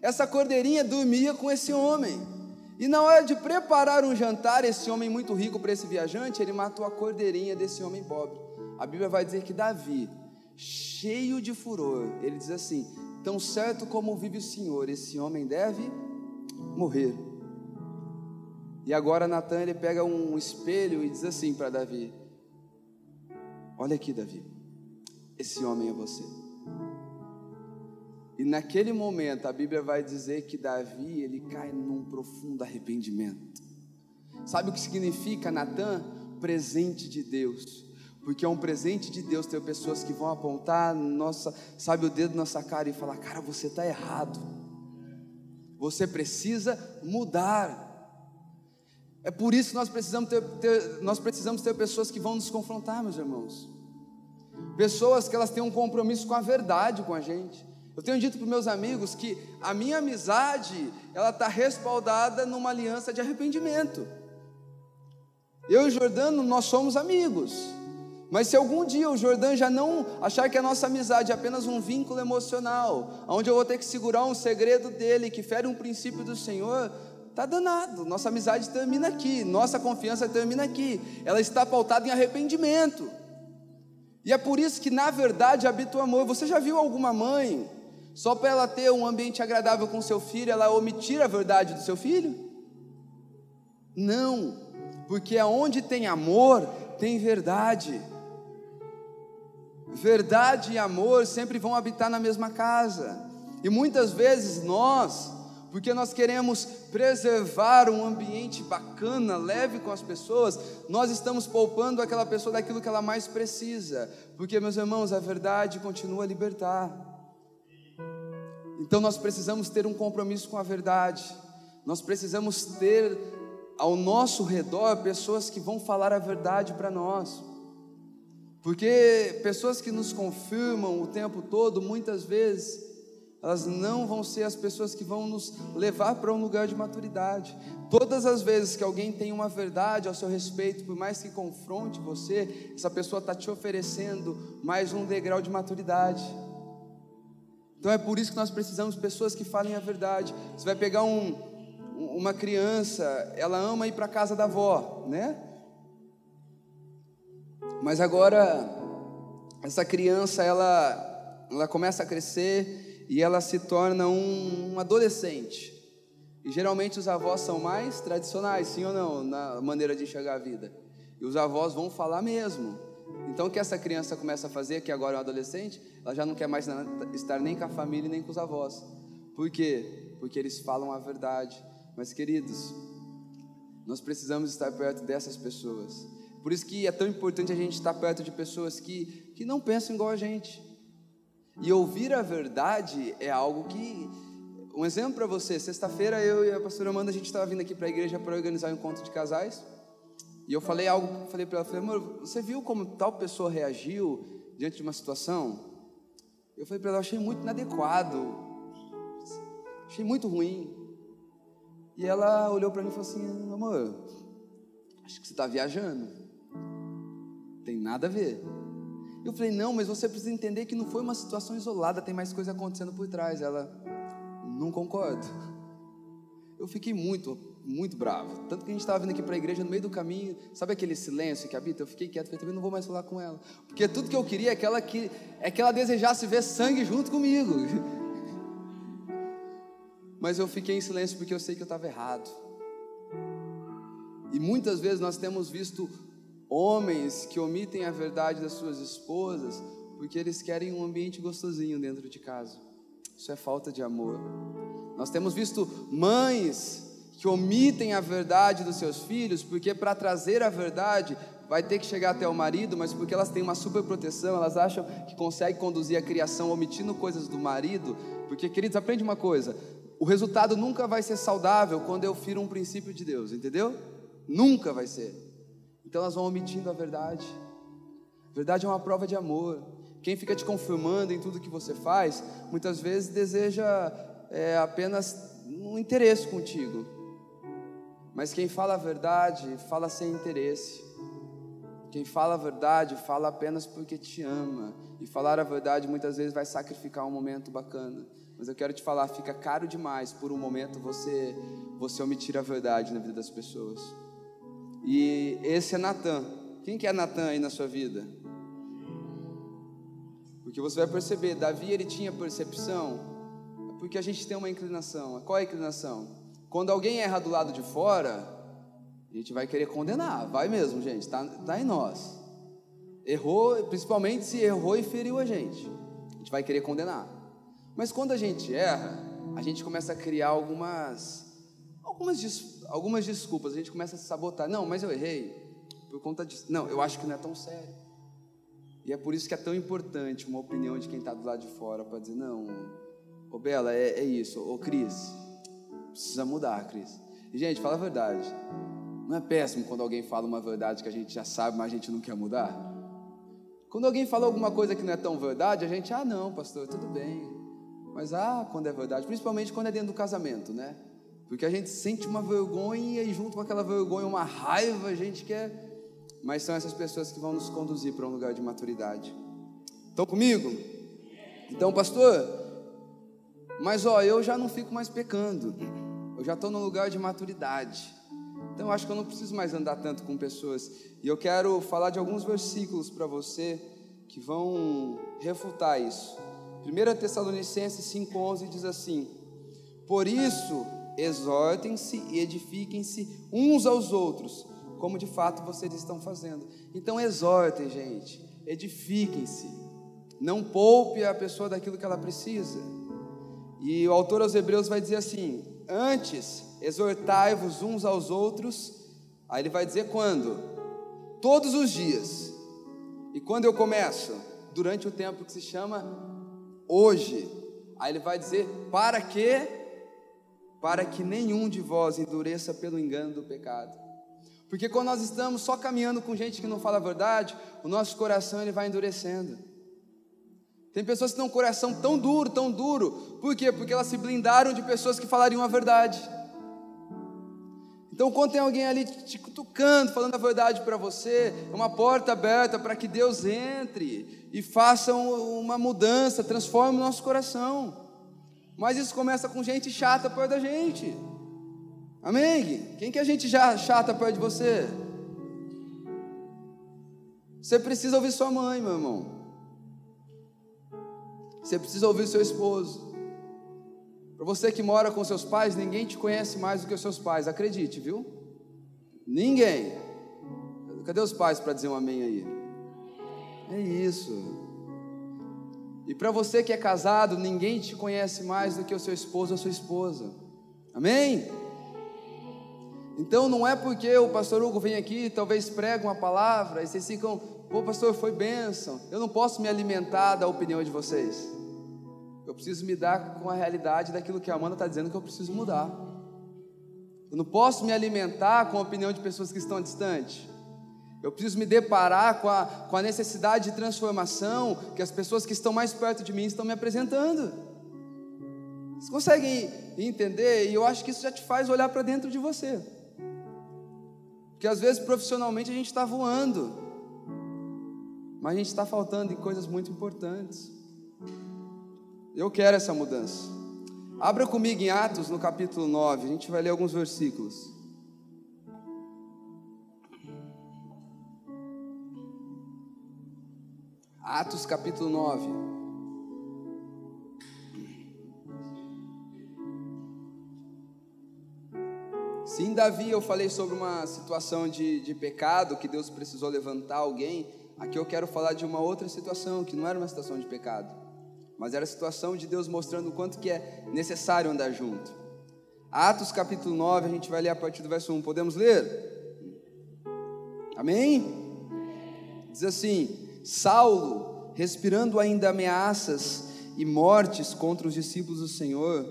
Essa cordeirinha dormia com esse homem. E na hora de preparar um jantar, esse homem muito rico para esse viajante, ele matou a cordeirinha desse homem pobre. A Bíblia vai dizer que Davi, cheio de furor, ele diz assim: Tão certo como vive o Senhor, esse homem deve morrer. E agora Natan ele pega um espelho e diz assim para Davi: Olha aqui, Davi, esse homem é você. E naquele momento a Bíblia vai dizer que Davi ele cai num profundo arrependimento. Sabe o que significa Natan? Presente de Deus. Porque é um presente de Deus ter pessoas que vão apontar nossa, sabe o dedo na nossa cara e falar: "Cara, você está errado. Você precisa mudar." É por isso que nós precisamos ter, ter, nós precisamos ter pessoas que vão nos confrontar, meus irmãos. Pessoas que elas têm um compromisso com a verdade com a gente. Eu tenho dito para meus amigos que a minha amizade ela está respaldada numa aliança de arrependimento. Eu e o Jordano nós somos amigos. Mas se algum dia o Jordão já não achar que a nossa amizade é apenas um vínculo emocional, onde eu vou ter que segurar um segredo dele que fere um princípio do Senhor, tá danado. Nossa amizade termina aqui, nossa confiança termina aqui. Ela está pautada em arrependimento. E é por isso que na verdade habita o amor. Você já viu alguma mãe só para ela ter um ambiente agradável com seu filho, ela omitir a verdade do seu filho? Não, porque aonde tem amor, tem verdade. Verdade e amor sempre vão habitar na mesma casa. E muitas vezes nós, porque nós queremos preservar um ambiente bacana, leve com as pessoas, nós estamos poupando aquela pessoa daquilo que ela mais precisa. Porque, meus irmãos, a verdade continua a libertar. Então nós precisamos ter um compromisso com a verdade. Nós precisamos ter ao nosso redor pessoas que vão falar a verdade para nós. Porque pessoas que nos confirmam o tempo todo, muitas vezes, elas não vão ser as pessoas que vão nos levar para um lugar de maturidade. Todas as vezes que alguém tem uma verdade ao seu respeito, por mais que confronte você, essa pessoa está te oferecendo mais um degrau de maturidade. Então é por isso que nós precisamos de pessoas que falem a verdade. Você vai pegar um, uma criança, ela ama ir para casa da avó, né? Mas agora essa criança ela, ela começa a crescer e ela se torna um, um adolescente. E geralmente os avós são mais tradicionais, sim ou não, na maneira de enxergar a vida. E os avós vão falar mesmo. Então, o que essa criança começa a fazer, que agora é um adolescente, ela já não quer mais estar nem com a família nem com os avós. Por quê? Porque eles falam a verdade. Mas, queridos, nós precisamos estar perto dessas pessoas. Por isso que é tão importante a gente estar perto de pessoas que, que não pensam igual a gente. E ouvir a verdade é algo que. Um exemplo para você: sexta-feira eu e a pastora Amanda, a gente estava vindo aqui para a igreja para organizar um encontro de casais. E eu falei algo, falei para ela, falei, amor, você viu como tal pessoa reagiu diante de uma situação? Eu falei para ela, achei muito inadequado, achei muito ruim. E ela olhou para mim e falou assim, amor, acho que você está viajando, tem nada a ver. Eu falei, não, mas você precisa entender que não foi uma situação isolada, tem mais coisa acontecendo por trás. Ela, não concordo. Eu fiquei muito muito bravo. Tanto que a gente estava vindo aqui para a igreja no meio do caminho, sabe aquele silêncio que habita? Eu fiquei quieto, falei, também não vou mais falar com ela. Porque tudo que eu queria é que ela, que, é que ela desejasse ver sangue junto comigo. [laughs] Mas eu fiquei em silêncio porque eu sei que eu estava errado. E muitas vezes nós temos visto homens que omitem a verdade das suas esposas porque eles querem um ambiente gostosinho dentro de casa. Isso é falta de amor. Nós temos visto mães que omitem a verdade dos seus filhos, porque para trazer a verdade vai ter que chegar até o marido, mas porque elas têm uma super proteção, elas acham que conseguem conduzir a criação omitindo coisas do marido. Porque, queridos, aprende uma coisa: o resultado nunca vai ser saudável quando eu firo um princípio de Deus, entendeu? Nunca vai ser. Então elas vão omitindo a verdade. Verdade é uma prova de amor. Quem fica te confirmando em tudo que você faz, muitas vezes deseja é, apenas um interesse contigo. Mas quem fala a verdade, fala sem interesse. Quem fala a verdade, fala apenas porque te ama. E falar a verdade muitas vezes vai sacrificar um momento bacana. Mas eu quero te falar, fica caro demais por um momento você você omitir a verdade na vida das pessoas. E esse é Natan. Quem que é Natan aí na sua vida? Porque você vai perceber, Davi ele tinha percepção, porque a gente tem uma inclinação. Qual é a inclinação? Quando alguém erra do lado de fora, a gente vai querer condenar, vai mesmo, gente, está tá em nós. Errou, principalmente se errou e feriu a gente, a gente vai querer condenar. Mas quando a gente erra, a gente começa a criar algumas, algumas, algumas desculpas, a gente começa a se sabotar. Não, mas eu errei por conta disso. Não, eu acho que não é tão sério. E é por isso que é tão importante uma opinião de quem está do lado de fora para dizer: não, ô Bela, é, é isso, ô Cris, precisa mudar, Cris. E gente, fala a verdade. Não é péssimo quando alguém fala uma verdade que a gente já sabe, mas a gente não quer mudar? Quando alguém fala alguma coisa que não é tão verdade, a gente, ah, não, pastor, tudo bem. Mas, ah, quando é verdade, principalmente quando é dentro do casamento, né? Porque a gente sente uma vergonha e, junto com aquela vergonha, uma raiva, a gente quer mas são essas pessoas que vão nos conduzir para um lugar de maturidade. Estão comigo? Então, pastor, mas ó, eu já não fico mais pecando, eu já estou no lugar de maturidade. Então, eu acho que eu não preciso mais andar tanto com pessoas. E eu quero falar de alguns versículos para você que vão refutar isso. 1 Tessalonicenses 5,11 diz assim: Por isso, exortem-se e edifiquem-se uns aos outros como de fato vocês estão fazendo. Então exortem, gente, edifiquem-se, não poupe a pessoa daquilo que ela precisa. E o autor aos Hebreus vai dizer assim: antes exortai-vos uns aos outros, aí ele vai dizer quando? Todos os dias. E quando eu começo? Durante o tempo que se chama hoje. Aí ele vai dizer: para que? Para que nenhum de vós endureça pelo engano do pecado. Porque quando nós estamos só caminhando com gente que não fala a verdade, o nosso coração ele vai endurecendo. Tem pessoas que têm um coração tão duro, tão duro. Por quê? Porque elas se blindaram de pessoas que falariam a verdade. Então, quando tem alguém ali te cutucando, falando a verdade para você, é uma porta aberta para que Deus entre e faça uma mudança, transforme o nosso coração. Mas isso começa com gente chata perto da gente. Amém? Quem que a gente já chata perto de você? Você precisa ouvir sua mãe, meu irmão. Você precisa ouvir seu esposo. Para você que mora com seus pais, ninguém te conhece mais do que os seus pais, acredite, viu? Ninguém. Cadê os pais para dizer um amém aí? É isso. E para você que é casado, ninguém te conhece mais do que o seu esposo ou a sua esposa. Amém? Então não é porque o pastor Hugo vem aqui, talvez prega uma palavra, e vocês ficam, pô, pastor, foi bênção. Eu não posso me alimentar da opinião de vocês. Eu preciso me dar com a realidade daquilo que a Amanda está dizendo que eu preciso mudar. Eu não posso me alimentar com a opinião de pessoas que estão distantes. Eu preciso me deparar com a, com a necessidade de transformação que as pessoas que estão mais perto de mim estão me apresentando. Vocês conseguem entender? E eu acho que isso já te faz olhar para dentro de você. Porque às vezes profissionalmente a gente está voando, mas a gente está faltando em coisas muito importantes. Eu quero essa mudança. Abra comigo em Atos, no capítulo 9, a gente vai ler alguns versículos. Atos, capítulo 9. Se em Davi eu falei sobre uma situação de, de pecado, que Deus precisou levantar alguém, aqui eu quero falar de uma outra situação, que não era uma situação de pecado mas era a situação de Deus mostrando o quanto que é necessário andar junto. Atos capítulo 9, a gente vai ler a partir do verso 1. Podemos ler? Amém? Diz assim: Saulo, respirando ainda ameaças e mortes contra os discípulos do Senhor,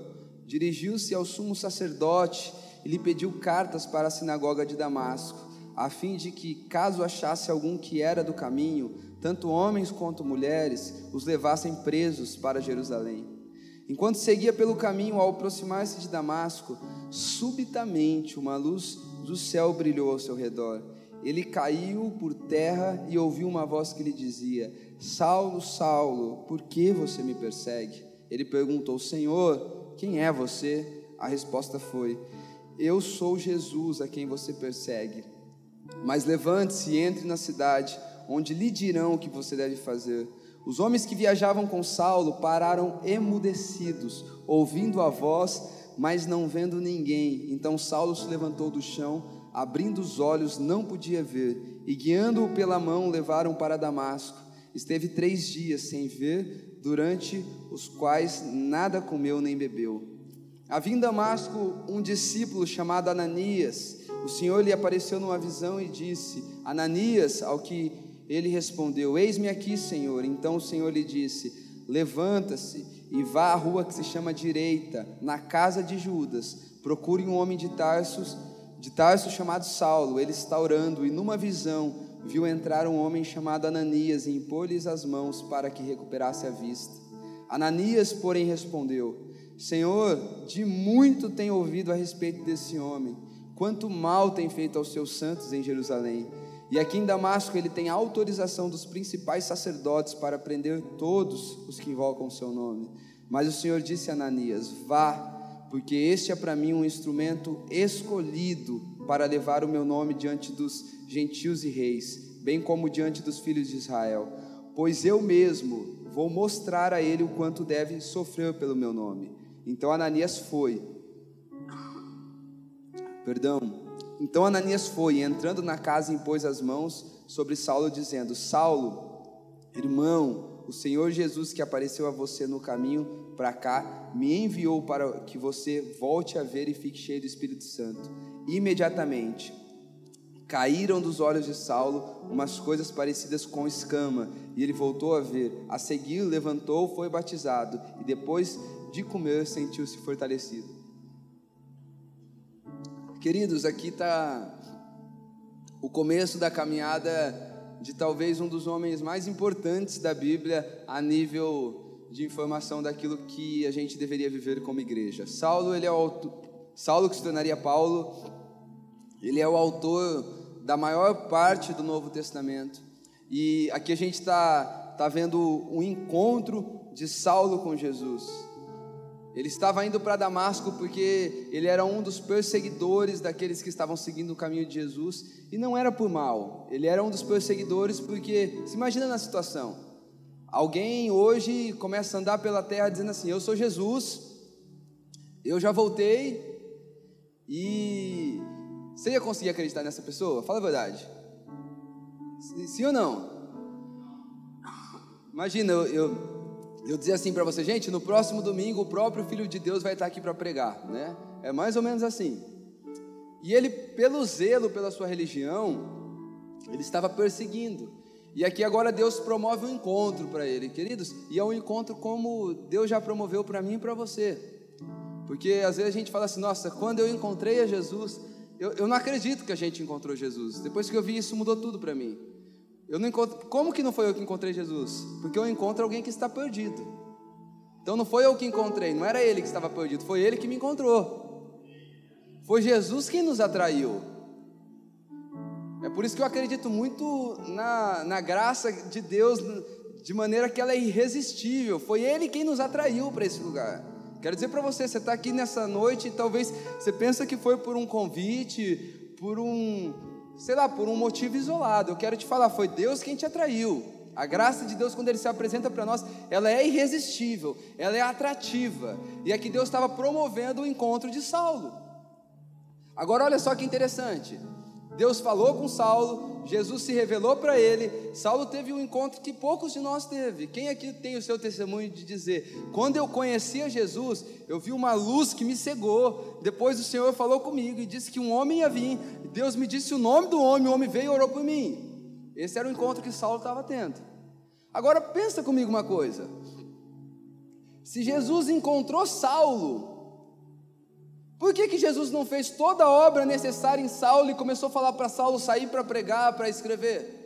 dirigiu-se ao sumo sacerdote e lhe pediu cartas para a sinagoga de Damasco, a fim de que, caso achasse algum que era do caminho, tanto homens quanto mulheres, os levassem presos para Jerusalém. Enquanto seguia pelo caminho, ao aproximar-se de Damasco, subitamente uma luz do céu brilhou ao seu redor ele caiu por terra e ouviu uma voz que lhe dizia: Saulo, Saulo, por que você me persegue? Ele perguntou: Senhor, quem é você? A resposta foi: Eu sou Jesus a quem você persegue. Mas levante-se e entre na cidade, onde lhe dirão o que você deve fazer. Os homens que viajavam com Saulo pararam emudecidos, ouvindo a voz, mas não vendo ninguém. Então Saulo se levantou do chão abrindo os olhos, não podia ver, e guiando-o pela mão, levaram para Damasco. Esteve três dias sem ver, durante os quais nada comeu nem bebeu. Havia em Damasco um discípulo chamado Ananias. O Senhor lhe apareceu numa visão e disse: Ananias, ao que ele respondeu: Eis-me aqui, Senhor. Então o Senhor lhe disse: Levanta-se e vá à rua que se chama Direita, na casa de Judas. Procure um homem de Tarsus de Tarso chamado Saulo, ele está orando e numa visão viu entrar um homem chamado Ananias e impor-lhes as mãos para que recuperasse a vista. Ananias, porém, respondeu: Senhor, de muito tenho ouvido a respeito desse homem, quanto mal tem feito aos seus santos em Jerusalém. E aqui em Damasco ele tem autorização dos principais sacerdotes para prender todos os que invocam o seu nome. Mas o Senhor disse a Ananias: Vá porque este é para mim um instrumento escolhido para levar o meu nome diante dos gentios e reis, bem como diante dos filhos de Israel. Pois eu mesmo vou mostrar a ele o quanto deve sofrer pelo meu nome. Então Ananias foi. Perdão. Então Ananias foi, e entrando na casa, impôs as mãos sobre Saulo, dizendo: Saulo, irmão, o Senhor Jesus que apareceu a você no caminho para cá, me enviou para que você volte a ver e fique cheio do Espírito Santo. Imediatamente caíram dos olhos de Saulo umas coisas parecidas com escama, e ele voltou a ver. A seguir, levantou, foi batizado, e depois de comer, sentiu-se fortalecido. Queridos, aqui está o começo da caminhada de talvez um dos homens mais importantes da Bíblia a nível de informação daquilo que a gente deveria viver como igreja. Saulo, ele é o Saulo que se tornaria Paulo, ele é o autor da maior parte do Novo Testamento. E aqui a gente está tá vendo o um encontro de Saulo com Jesus. Ele estava indo para Damasco porque ele era um dos perseguidores daqueles que estavam seguindo o caminho de Jesus e não era por mal. Ele era um dos perseguidores porque se imagina na situação. Alguém hoje começa a andar pela terra dizendo assim: Eu sou Jesus, eu já voltei, e você ia conseguir acreditar nessa pessoa? Fala a verdade. Sim ou não? Imagina, eu, eu, eu dizer assim para você, gente, no próximo domingo o próprio Filho de Deus vai estar aqui para pregar, né? É mais ou menos assim. E ele, pelo zelo pela sua religião, ele estava perseguindo. E aqui agora Deus promove um encontro para ele, queridos, e é um encontro como Deus já promoveu para mim e para você. Porque às vezes a gente fala assim, nossa, quando eu encontrei a Jesus, eu, eu não acredito que a gente encontrou Jesus. Depois que eu vi isso, mudou tudo para mim. Eu não encontro, como que não foi eu que encontrei Jesus? Porque eu encontro alguém que está perdido. Então não foi eu que encontrei, não era ele que estava perdido, foi ele que me encontrou. Foi Jesus quem nos atraiu. É por isso que eu acredito muito na, na graça de Deus, de maneira que ela é irresistível. Foi Ele quem nos atraiu para esse lugar. Quero dizer para você, você está aqui nessa noite e talvez você pensa que foi por um convite, por um, sei lá, por um motivo isolado. Eu quero te falar, foi Deus quem te atraiu. A graça de Deus, quando Ele se apresenta para nós, ela é irresistível, ela é atrativa. E aqui Deus estava promovendo o encontro de Saulo. Agora, olha só que interessante. Deus falou com Saulo, Jesus se revelou para ele, Saulo teve um encontro que poucos de nós teve. Quem aqui tem o seu testemunho de dizer: quando eu conhecia Jesus, eu vi uma luz que me cegou. Depois o Senhor falou comigo e disse que um homem ia vir. Deus me disse o nome do homem, o homem veio e orou por mim. Esse era o encontro que Saulo estava tendo. Agora pensa comigo uma coisa. Se Jesus encontrou Saulo, por que, que Jesus não fez toda a obra necessária em Saulo e começou a falar para Saulo sair para pregar, para escrever?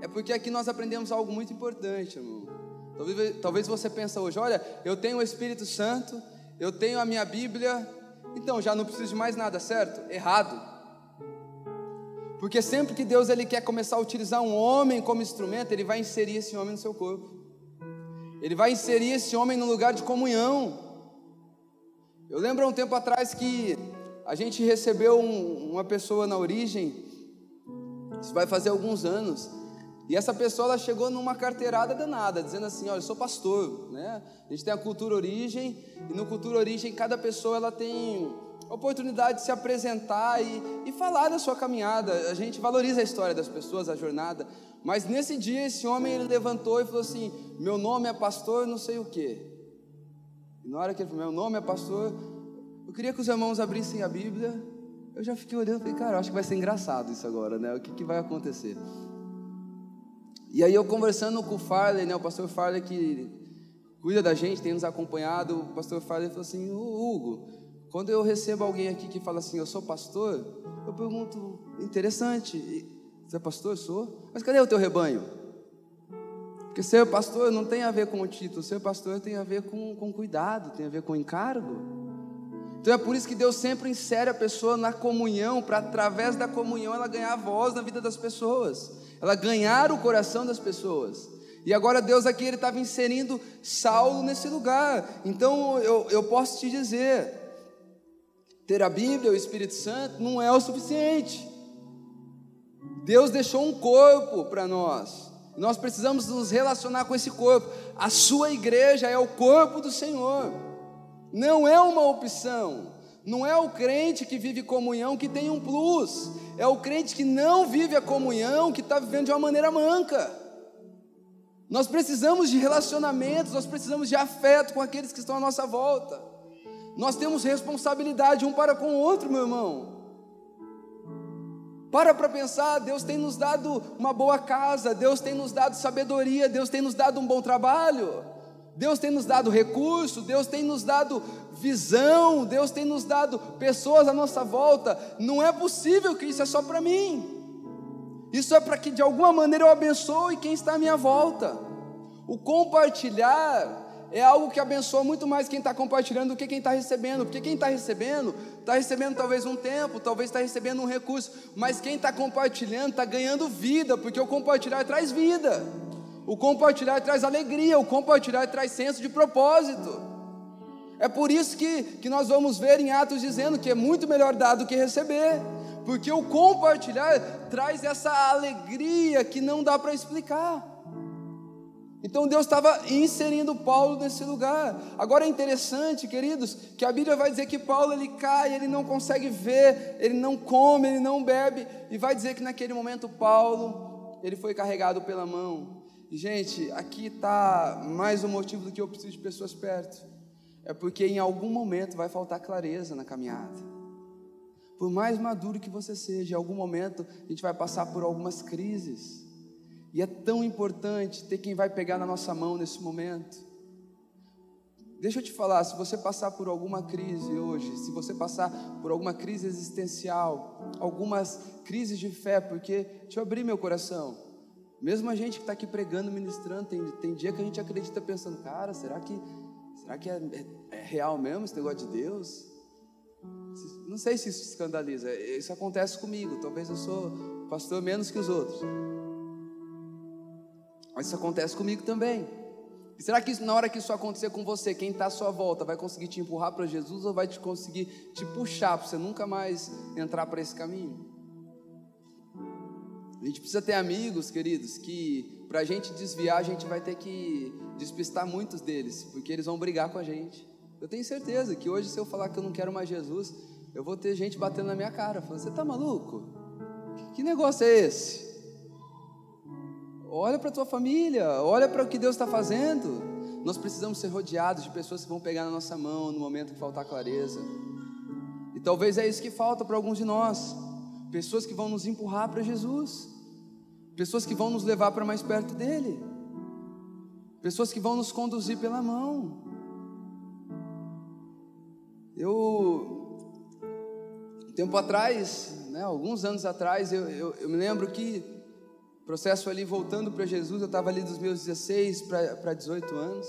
É porque aqui nós aprendemos algo muito importante, irmão. Talvez, talvez você pense hoje, olha, eu tenho o Espírito Santo, eu tenho a minha Bíblia, então já não preciso de mais nada, certo? Errado. Porque sempre que Deus ele quer começar a utilizar um homem como instrumento, ele vai inserir esse homem no seu corpo. Ele vai inserir esse homem no lugar de comunhão. Eu lembro um tempo atrás que a gente recebeu um, uma pessoa na origem, isso vai fazer alguns anos, e essa pessoa ela chegou numa carteirada danada, dizendo assim: Olha, eu sou pastor, né? A gente tem a cultura origem, e no cultura origem cada pessoa ela tem oportunidade de se apresentar e, e falar da sua caminhada. A gente valoriza a história das pessoas, a jornada. Mas nesse dia esse homem ele levantou e falou assim: Meu nome é pastor, não sei o quê. Na hora que ele falou, meu nome é pastor, eu queria que os irmãos abrissem a Bíblia. Eu já fiquei olhando e falei, cara, acho que vai ser engraçado isso agora, né? O que, que vai acontecer? E aí eu conversando com o Farley, né? O pastor Farley que cuida da gente, tem nos acompanhado, o pastor Farley falou assim, Hugo, quando eu recebo alguém aqui que fala assim, eu sou pastor, eu pergunto, interessante, você é pastor? Sou. Mas cadê o teu rebanho? Porque ser pastor não tem a ver com o título, ser pastor tem a ver com, com cuidado, tem a ver com encargo. Então é por isso que Deus sempre insere a pessoa na comunhão, para através da comunhão ela ganhar voz na vida das pessoas, ela ganhar o coração das pessoas. E agora Deus aqui ele estava inserindo Saulo nesse lugar. Então eu, eu posso te dizer, ter a Bíblia, o Espírito Santo, não é o suficiente. Deus deixou um corpo para nós. Nós precisamos nos relacionar com esse corpo. A sua igreja é o corpo do Senhor. Não é uma opção. Não é o crente que vive comunhão que tem um plus. É o crente que não vive a comunhão que está vivendo de uma maneira manca. Nós precisamos de relacionamentos, nós precisamos de afeto com aqueles que estão à nossa volta. Nós temos responsabilidade um para com o outro, meu irmão. Para para pensar, Deus tem nos dado uma boa casa, Deus tem nos dado sabedoria, Deus tem nos dado um bom trabalho, Deus tem nos dado recurso, Deus tem nos dado visão, Deus tem nos dado pessoas à nossa volta. Não é possível que isso é só para mim. Isso é para que de alguma maneira eu abençoe quem está à minha volta. O compartilhar é algo que abençoa muito mais quem está compartilhando do que quem está recebendo, porque quem está recebendo, está recebendo talvez um tempo, talvez está recebendo um recurso, mas quem está compartilhando está ganhando vida, porque o compartilhar traz vida, o compartilhar traz alegria, o compartilhar traz senso de propósito. É por isso que, que nós vamos ver em Atos dizendo que é muito melhor dar do que receber, porque o compartilhar traz essa alegria que não dá para explicar. Então Deus estava inserindo Paulo nesse lugar. Agora é interessante, queridos, que a Bíblia vai dizer que Paulo ele cai, ele não consegue ver, ele não come, ele não bebe, e vai dizer que naquele momento Paulo ele foi carregado pela mão. E, gente, aqui está mais um motivo do que eu preciso de pessoas perto. É porque em algum momento vai faltar clareza na caminhada. Por mais maduro que você seja, em algum momento a gente vai passar por algumas crises. E é tão importante ter quem vai pegar na nossa mão nesse momento. Deixa eu te falar, se você passar por alguma crise hoje, se você passar por alguma crise existencial, algumas crises de fé, porque, deixa eu abrir meu coração, mesmo a gente que está aqui pregando, ministrando, tem, tem dia que a gente acredita pensando, cara, será que, será que é, é, é real mesmo esse negócio de Deus? Não sei se isso escandaliza, isso acontece comigo, talvez eu sou pastor menos que os outros. Mas isso acontece comigo também. E será que na hora que isso acontecer com você, quem está à sua volta vai conseguir te empurrar para Jesus ou vai te conseguir te puxar para você nunca mais entrar para esse caminho? A gente precisa ter amigos, queridos, que para a gente desviar, a gente vai ter que despistar muitos deles, porque eles vão brigar com a gente. Eu tenho certeza que hoje, se eu falar que eu não quero mais Jesus, eu vou ter gente batendo na minha cara, falando: Você tá maluco? Que negócio é esse? Olha para a tua família, olha para o que Deus está fazendo. Nós precisamos ser rodeados de pessoas que vão pegar na nossa mão no momento que faltar clareza. E talvez é isso que falta para alguns de nós. Pessoas que vão nos empurrar para Jesus. Pessoas que vão nos levar para mais perto dele. Pessoas que vão nos conduzir pela mão. Eu, tempo atrás, né, alguns anos atrás, eu, eu, eu me lembro que processo ali voltando para Jesus, eu estava ali dos meus 16 para 18 anos.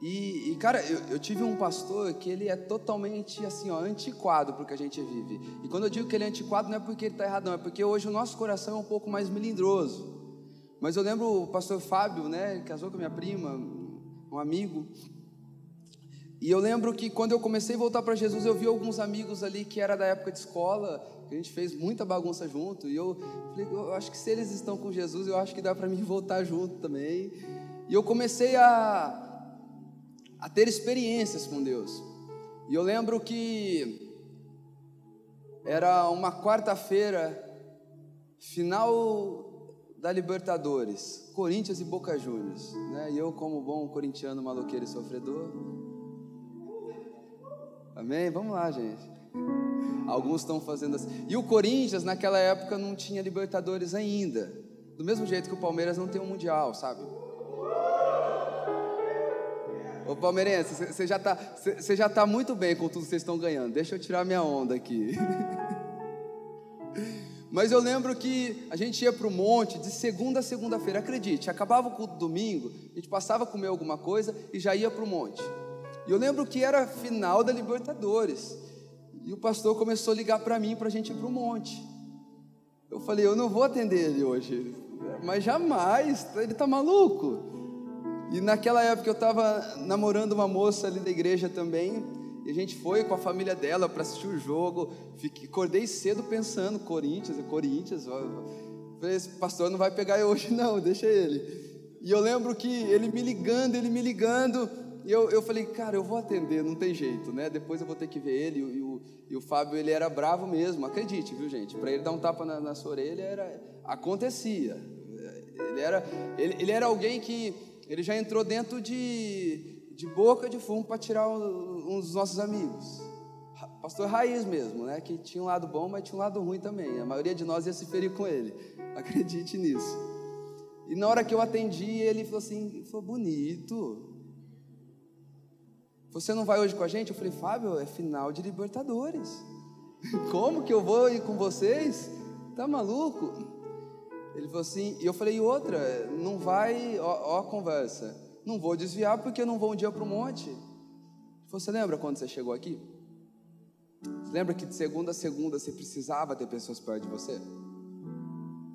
E, e, cara, eu, eu, tive um pastor que ele é totalmente assim, ó, antiquado para o que a gente vive. E quando eu digo que ele é antiquado, não é porque ele está errado, não, é porque hoje o nosso coração é um pouco mais melindroso. Mas eu lembro o pastor Fábio, né, casou com a minha prima, um amigo. E eu lembro que quando eu comecei a voltar para Jesus, eu vi alguns amigos ali que era da época de escola, que a gente fez muita bagunça junto. E eu falei, eu acho que se eles estão com Jesus, eu acho que dá para mim voltar junto também. E eu comecei a a ter experiências com Deus. E eu lembro que era uma quarta-feira, final da Libertadores, Corinthians e Boca Juniors, né? E eu como bom corintiano maloqueiro e sofredor. Amém? Vamos lá, gente. Alguns estão fazendo assim. E o Corinthians naquela época não tinha Libertadores ainda. Do mesmo jeito que o Palmeiras não tem um mundial, sabe? Ô palmeirense, você já está já tá muito bem com tudo que vocês estão ganhando. Deixa eu tirar minha onda aqui. [laughs] Mas eu lembro que a gente ia para o monte de segunda a segunda-feira. Acredite, acabava o culto domingo, a gente passava a comer alguma coisa e já ia para o monte. E eu lembro que era final da Libertadores. E o pastor começou a ligar para mim para a gente ir para o monte. Eu falei, eu não vou atender ele hoje. Mas jamais, ele está maluco. E naquela época eu estava namorando uma moça ali da igreja também, e a gente foi com a família dela para assistir o jogo. Fiquei, acordei cedo pensando, Corinthians, Corinthians. Falei, esse pastor não vai pegar eu hoje não, [laughs] deixa ele. E eu lembro que ele me ligando, ele me ligando, e eu, eu falei, cara, eu vou atender, não tem jeito, né? Depois eu vou ter que ver ele. E, o, e o Fábio, ele era bravo mesmo, acredite, viu, gente? Para ele dar um tapa na, na sua orelha, era, acontecia. Ele era, ele, ele era alguém que ele já entrou dentro de, de boca de fumo para tirar um, dos nossos amigos. Pastor Raiz mesmo, né? Que tinha um lado bom, mas tinha um lado ruim também. A maioria de nós ia se ferir com ele. [laughs] Acredite nisso. E na hora que eu atendi, ele falou assim: falou, bonito. Você não vai hoje com a gente? Eu falei, Fábio, é final de Libertadores. [laughs] Como que eu vou ir com vocês? Tá maluco? Ele falou assim, e eu falei, e outra, não vai, ó, ó, a conversa, não vou desviar porque eu não vou um dia para o monte. Você lembra quando você chegou aqui? Você lembra que de segunda a segunda você precisava ter pessoas perto de você?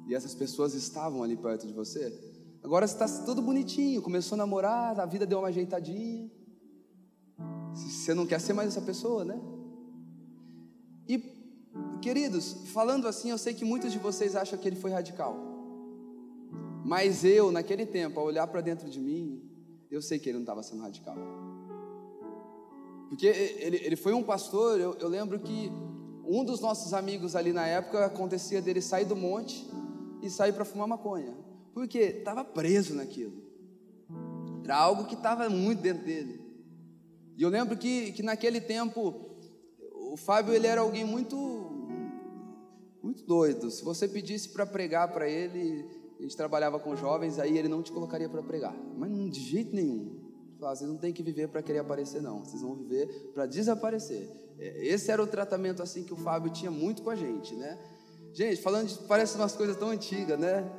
E essas pessoas estavam ali perto de você? Agora você está tudo bonitinho, começou a namorar, a vida deu uma ajeitadinha. Você não quer ser mais essa pessoa, né? E, queridos, falando assim, eu sei que muitos de vocês acham que ele foi radical. Mas eu, naquele tempo, ao olhar para dentro de mim, eu sei que ele não estava sendo radical. Porque ele, ele foi um pastor, eu, eu lembro que um dos nossos amigos ali na época acontecia dele sair do monte e sair para fumar maconha. Porque estava preso naquilo. Era algo que estava muito dentro dele. E eu lembro que, que naquele tempo, o Fábio ele era alguém muito, muito doido. Se você pedisse para pregar para ele, a gente trabalhava com jovens, aí ele não te colocaria para pregar, mas de jeito nenhum. Falava, vocês não tem que viver para querer aparecer, não. Vocês vão viver para desaparecer. É, esse era o tratamento assim que o Fábio tinha muito com a gente, né? Gente, falando de, parece umas coisas tão antigas, né?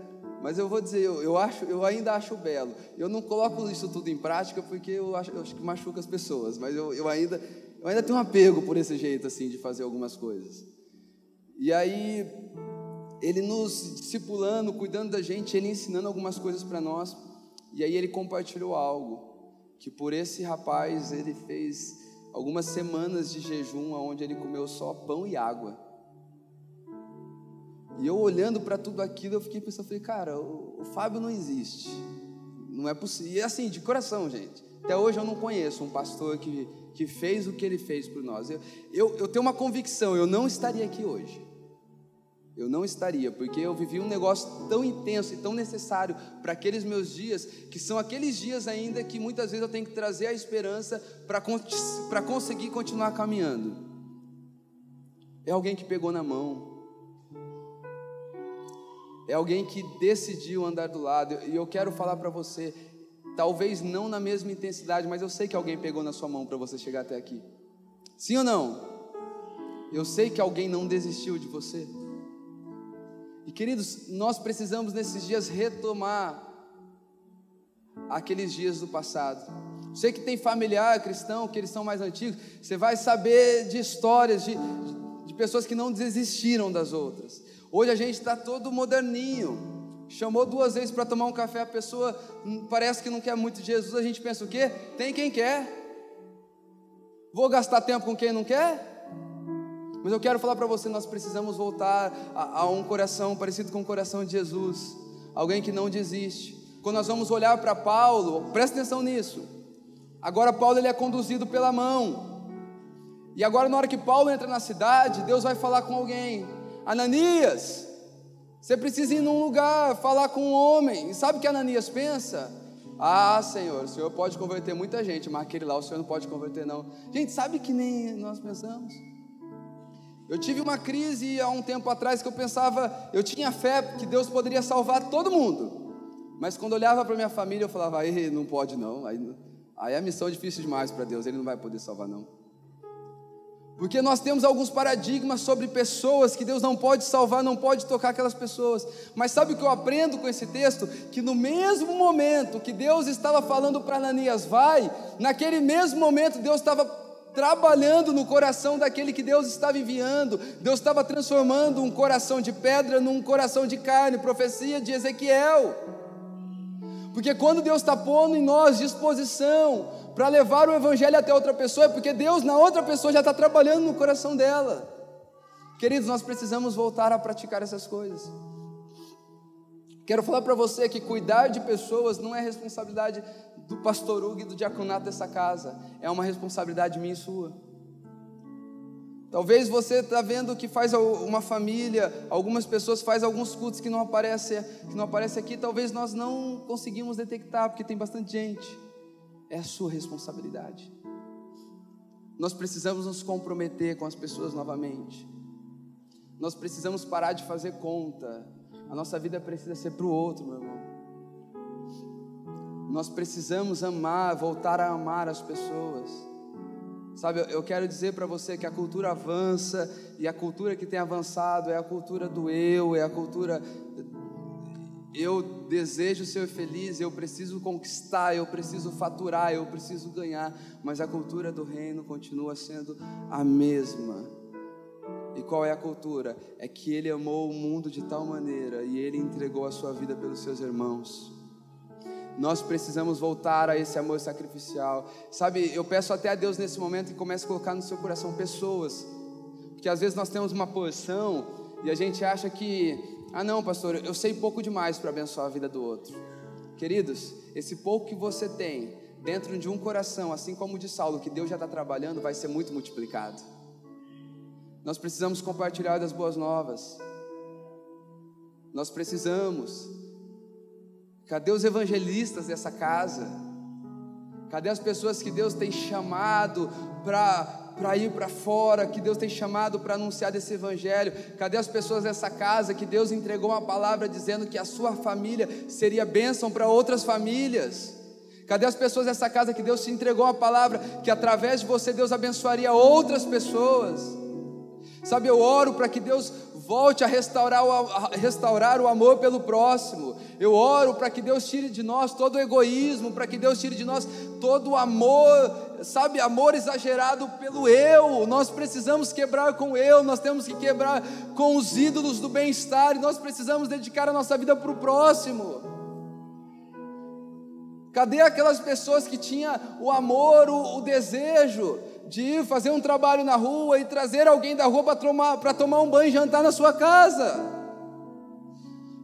Mas eu vou dizer, eu, eu, acho, eu ainda acho belo. Eu não coloco isso tudo em prática porque eu acho, eu acho que machuca as pessoas, mas eu, eu, ainda, eu ainda tenho um apego por esse jeito assim de fazer algumas coisas. E aí ele nos discipulando, cuidando da gente, ele ensinando algumas coisas para nós. E aí ele compartilhou algo que por esse rapaz ele fez algumas semanas de jejum onde ele comeu só pão e água. E eu olhando para tudo aquilo, eu fiquei pensando, falei, cara, o, o Fábio não existe. Não é possível. E assim, de coração, gente. Até hoje eu não conheço um pastor que, que fez o que ele fez por nós. Eu, eu, eu tenho uma convicção, eu não estaria aqui hoje. Eu não estaria, porque eu vivi um negócio tão intenso e tão necessário para aqueles meus dias, que são aqueles dias ainda que muitas vezes eu tenho que trazer a esperança para conseguir continuar caminhando. É alguém que pegou na mão, é alguém que decidiu andar do lado, e eu quero falar para você, talvez não na mesma intensidade, mas eu sei que alguém pegou na sua mão para você chegar até aqui. Sim ou não? Eu sei que alguém não desistiu de você. E queridos, nós precisamos nesses dias retomar aqueles dias do passado. Sei que tem familiar cristão, que eles são mais antigos, você vai saber de histórias de, de pessoas que não desistiram das outras. Hoje a gente está todo moderninho. Chamou duas vezes para tomar um café, a pessoa hum, parece que não quer muito Jesus, a gente pensa o quê? Tem quem quer. Vou gastar tempo com quem não quer? Mas eu quero falar para você, nós precisamos voltar a, a, um coração parecido com o coração de Jesus, alguém que não desiste. Quando nós vamos olhar para Paulo, presta atenção nisso. Agora Paulo ele é conduzido pela mão. E agora na hora que Paulo entra na cidade, Deus vai falar com alguém. Ananias, você precisa ir num lugar, falar com um homem. E sabe o que Ananias pensa? Ah, Senhor, o Senhor pode converter muita gente, mas aquele lá o Senhor não pode converter, não. Gente, sabe que nem nós pensamos? Eu tive uma crise há um tempo atrás que eu pensava, eu tinha fé que Deus poderia salvar todo mundo. Mas quando olhava para minha família, eu falava, aí não pode não. Aí, aí a missão é difícil demais para Deus, Ele não vai poder salvar não. Porque nós temos alguns paradigmas sobre pessoas que Deus não pode salvar, não pode tocar aquelas pessoas. Mas sabe o que eu aprendo com esse texto? Que no mesmo momento que Deus estava falando para Ananias, vai, naquele mesmo momento Deus estava trabalhando no coração daquele que Deus estava enviando. Deus estava transformando um coração de pedra num coração de carne, profecia de Ezequiel. Porque quando Deus está pondo em nós disposição para levar o Evangelho até outra pessoa, é porque Deus na outra pessoa já está trabalhando no coração dela. Queridos, nós precisamos voltar a praticar essas coisas. Quero falar para você que cuidar de pessoas não é responsabilidade do pastor Hugo e do diaconato dessa casa, é uma responsabilidade minha e sua. Talvez você está vendo que faz uma família, algumas pessoas faz alguns cultos que não aparece, que não aparece aqui, talvez nós não conseguimos detectar porque tem bastante gente. É a sua responsabilidade. Nós precisamos nos comprometer com as pessoas novamente. Nós precisamos parar de fazer conta. A nossa vida precisa ser para o outro, meu irmão. Nós precisamos amar, voltar a amar as pessoas. Sabe, eu quero dizer para você que a cultura avança e a cultura que tem avançado é a cultura do eu, é a cultura eu desejo ser feliz, eu preciso conquistar, eu preciso faturar, eu preciso ganhar, mas a cultura do reino continua sendo a mesma. E qual é a cultura? É que ele amou o mundo de tal maneira e ele entregou a sua vida pelos seus irmãos. Nós precisamos voltar a esse amor sacrificial. Sabe, eu peço até a Deus nesse momento que comece a colocar no seu coração pessoas. Porque às vezes nós temos uma porção e a gente acha que, ah não, pastor, eu sei pouco demais para abençoar a vida do outro. Queridos, esse pouco que você tem dentro de um coração, assim como o de Saulo, que Deus já está trabalhando, vai ser muito multiplicado. Nós precisamos compartilhar das boas novas. Nós precisamos Cadê os evangelistas dessa casa? Cadê as pessoas que Deus tem chamado para ir para fora, que Deus tem chamado para anunciar desse evangelho? Cadê as pessoas dessa casa que Deus entregou uma palavra dizendo que a sua família seria bênção para outras famílias? Cadê as pessoas dessa casa que Deus te entregou uma palavra que através de você Deus abençoaria outras pessoas? Sabe, eu oro para que Deus volte a restaurar o, a restaurar o amor pelo próximo. Eu oro para que Deus tire de nós todo o egoísmo, para que Deus tire de nós todo o amor, sabe, amor exagerado pelo eu. Nós precisamos quebrar com o eu, nós temos que quebrar com os ídolos do bem-estar, e nós precisamos dedicar a nossa vida para o próximo. Cadê aquelas pessoas que tinham o amor, o, o desejo? de ir fazer um trabalho na rua e trazer alguém da rua para tomar, tomar um banho e jantar na sua casa.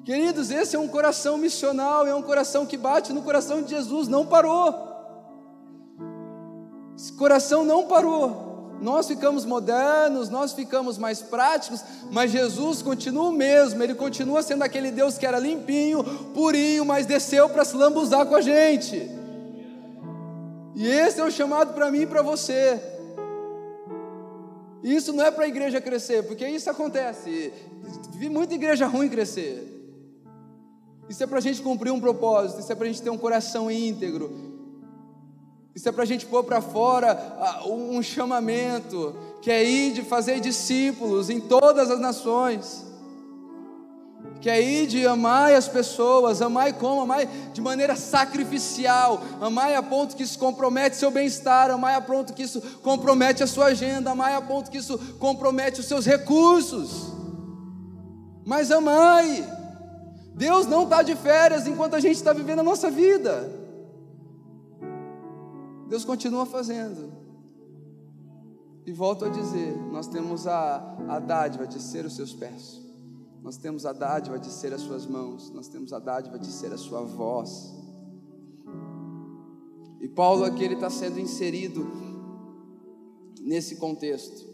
Queridos, esse é um coração missional, é um coração que bate no coração de Jesus, não parou. Esse coração não parou. Nós ficamos modernos, nós ficamos mais práticos, mas Jesus continua o mesmo, ele continua sendo aquele Deus que era limpinho, purinho, mas desceu para se lambuzar com a gente. E esse é o chamado para mim e para você. Isso não é para a igreja crescer, porque isso acontece. Vi muita igreja ruim crescer. Isso é para a gente cumprir um propósito, isso é para a gente ter um coração íntegro, isso é para a gente pôr para fora um chamamento, que é ir de fazer discípulos em todas as nações, que é ir de amar as pessoas, amar como? Amar de maneira sacrificial, amar a ponto que isso compromete seu bem-estar, amar a ponto que isso compromete a sua agenda, amar a ponto que isso compromete os seus recursos, mas amai. Deus não está de férias enquanto a gente está vivendo a nossa vida. Deus continua fazendo. E volto a dizer: nós temos a, a dádiva de ser os seus pés, nós temos a dádiva de ser as suas mãos, nós temos a dádiva de ser a sua voz. E Paulo aqui ele está sendo inserido nesse contexto,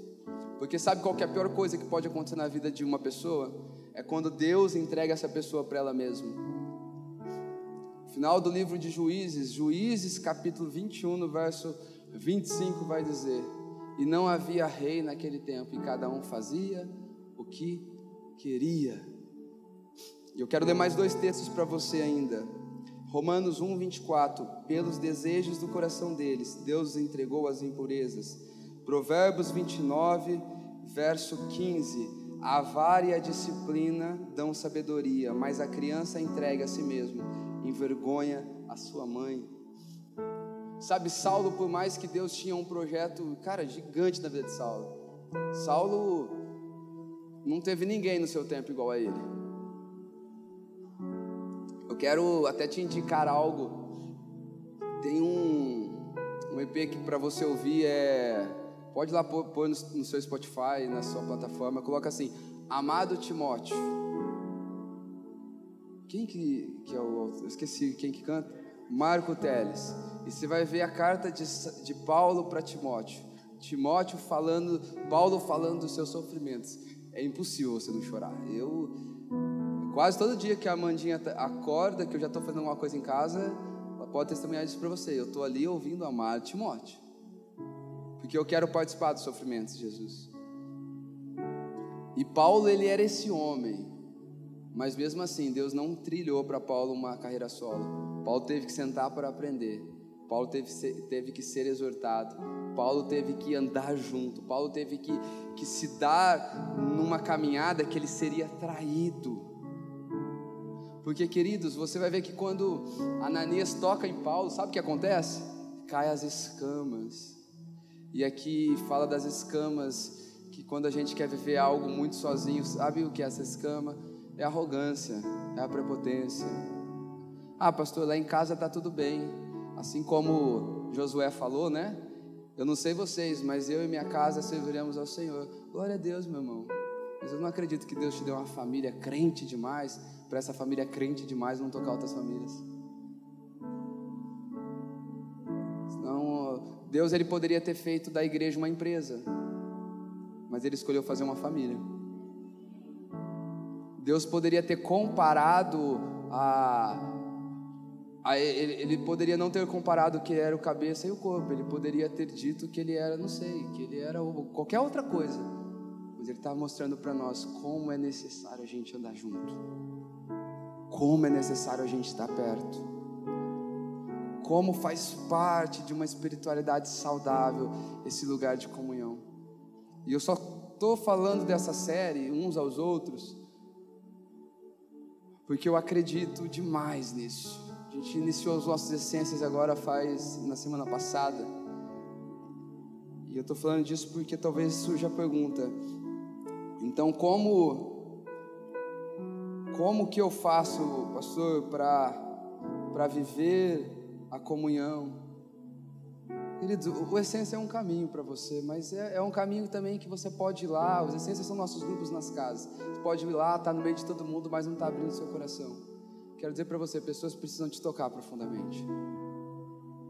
porque sabe qual é a pior coisa que pode acontecer na vida de uma pessoa? é quando Deus entrega essa pessoa para ela mesma. Final do livro de Juízes, Juízes capítulo 21, no verso 25, vai dizer: E não havia rei naquele tempo, e cada um fazia o que queria. E eu quero ler mais dois textos para você ainda. Romanos 1, 24: Pelos desejos do coração deles, Deus entregou as impurezas. Provérbios 29, verso 15 a vara e a disciplina dão sabedoria, mas a criança entregue a si mesmo, envergonha a sua mãe. Sabe, Saulo, por mais que Deus tinha um projeto, cara, gigante na vida de Saulo. Saulo não teve ninguém no seu tempo igual a ele. Eu quero até te indicar algo. Tem um, um EP que para você ouvir é Pode lá pôr, pôr no, no, seu Spotify, na sua plataforma, coloca assim, Amado Timóteo. Quem que, que é o Eu esqueci quem que canta. Marco Teles. E você vai ver a carta de, de Paulo para Timóteo. Timóteo falando, Paulo falando dos seus sofrimentos. É impossível você não chorar. Eu, quase todo dia que a Amandinha acorda, que eu já estou fazendo alguma coisa em casa, ela pode testemunhar isso para você. Eu estou ali ouvindo amado Timóteo porque eu quero participar dos sofrimentos de Jesus. E Paulo, ele era esse homem, mas mesmo assim, Deus não trilhou para Paulo uma carreira solo. Paulo teve que sentar para aprender, Paulo teve, teve que ser exortado, Paulo teve que andar junto, Paulo teve que, que se dar numa caminhada que ele seria traído. Porque, queridos, você vai ver que quando Ananias toca em Paulo, sabe o que acontece? Cai as escamas. E aqui fala das escamas, que quando a gente quer viver algo muito sozinho, sabe o que é essa escama? É a arrogância, é a prepotência. Ah, pastor, lá em casa está tudo bem. Assim como Josué falou, né? Eu não sei vocês, mas eu e minha casa serviremos ao Senhor. Glória a Deus, meu irmão. Mas eu não acredito que Deus te deu uma família crente demais, para essa família crente demais não tocar outras famílias. Deus ele poderia ter feito da igreja uma empresa, mas ele escolheu fazer uma família. Deus poderia ter comparado a, a ele, ele, poderia não ter comparado que era o cabeça e o corpo, ele poderia ter dito que ele era, não sei, que ele era qualquer outra coisa, mas ele estava mostrando para nós como é necessário a gente andar junto, como é necessário a gente estar perto. Como faz parte de uma espiritualidade saudável esse lugar de comunhão. E eu só estou falando dessa série uns aos outros, porque eu acredito demais nisso. A gente iniciou as nossas essências agora faz na semana passada. E eu estou falando disso porque talvez surja a pergunta. Então, como como que eu faço, pastor, para para viver a comunhão? Queridos, o, Essência é um caminho para você, mas é, é, um caminho também que você pode ir lá. Os Essências são nossos grupos nas casas. Você pode ir lá, tá no meio de todo mundo, mas não está abrindo seu coração. Quero dizer para você, pessoas precisam te tocar profundamente.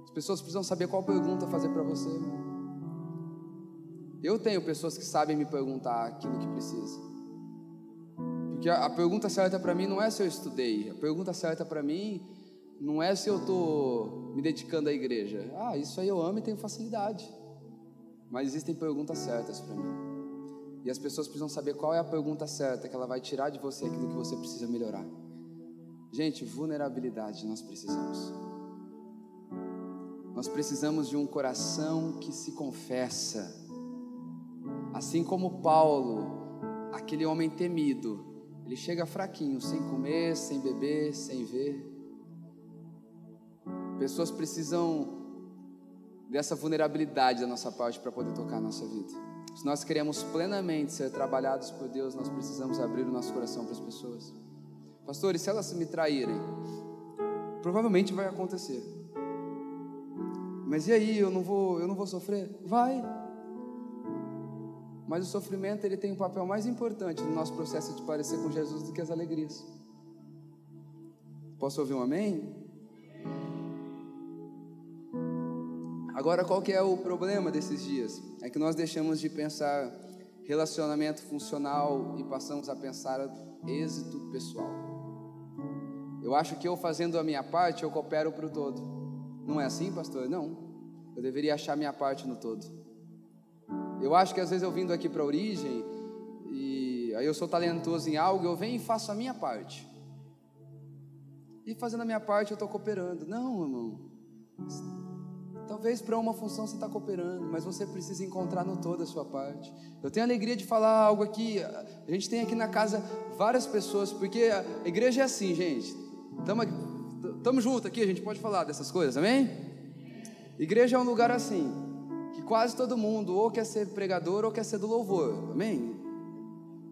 As pessoas precisam saber qual pergunta fazer para você. Eu tenho pessoas que sabem me perguntar aquilo que precisa. Porque a, a pergunta certa para mim não é se eu estudei. A pergunta certa para mim não é se eu estou me dedicando à igreja. Ah, isso aí eu amo e tenho facilidade. Mas existem perguntas certas para mim. E as pessoas precisam saber qual é a pergunta certa que ela vai tirar de você aquilo que você precisa melhorar. Gente, vulnerabilidade nós precisamos. Nós precisamos de um coração que se confessa. Assim como Paulo, aquele homem temido, ele chega fraquinho, sem comer, sem beber, sem ver. Pessoas precisam dessa vulnerabilidade da nossa parte para poder tocar a nossa vida. Se nós queremos plenamente ser trabalhados por Deus, nós precisamos abrir o nosso coração para as pessoas. Pastor, e se elas me traírem? Provavelmente vai acontecer. Mas e aí, eu não vou, eu não vou sofrer? Vai. Mas o sofrimento ele tem um papel mais importante no nosso processo de parecer com Jesus do que as alegrias. Posso ouvir um amém? Agora, qual que é o problema desses dias? É que nós deixamos de pensar relacionamento funcional e passamos a pensar êxito pessoal. Eu acho que eu fazendo a minha parte, eu coopero para o todo. Não é assim, pastor? Não. Eu deveria achar minha parte no todo. Eu acho que às vezes eu vindo aqui para a origem e aí eu sou talentoso em algo, eu venho e faço a minha parte. E fazendo a minha parte eu estou cooperando. Não, irmão. Talvez para uma função você está cooperando, mas você precisa encontrar no todo a sua parte. Eu tenho alegria de falar algo aqui. A gente tem aqui na casa várias pessoas, porque a igreja é assim, gente. Estamos juntos aqui, a gente pode falar dessas coisas, amém? Igreja é um lugar assim, que quase todo mundo ou quer ser pregador ou quer ser do louvor, amém?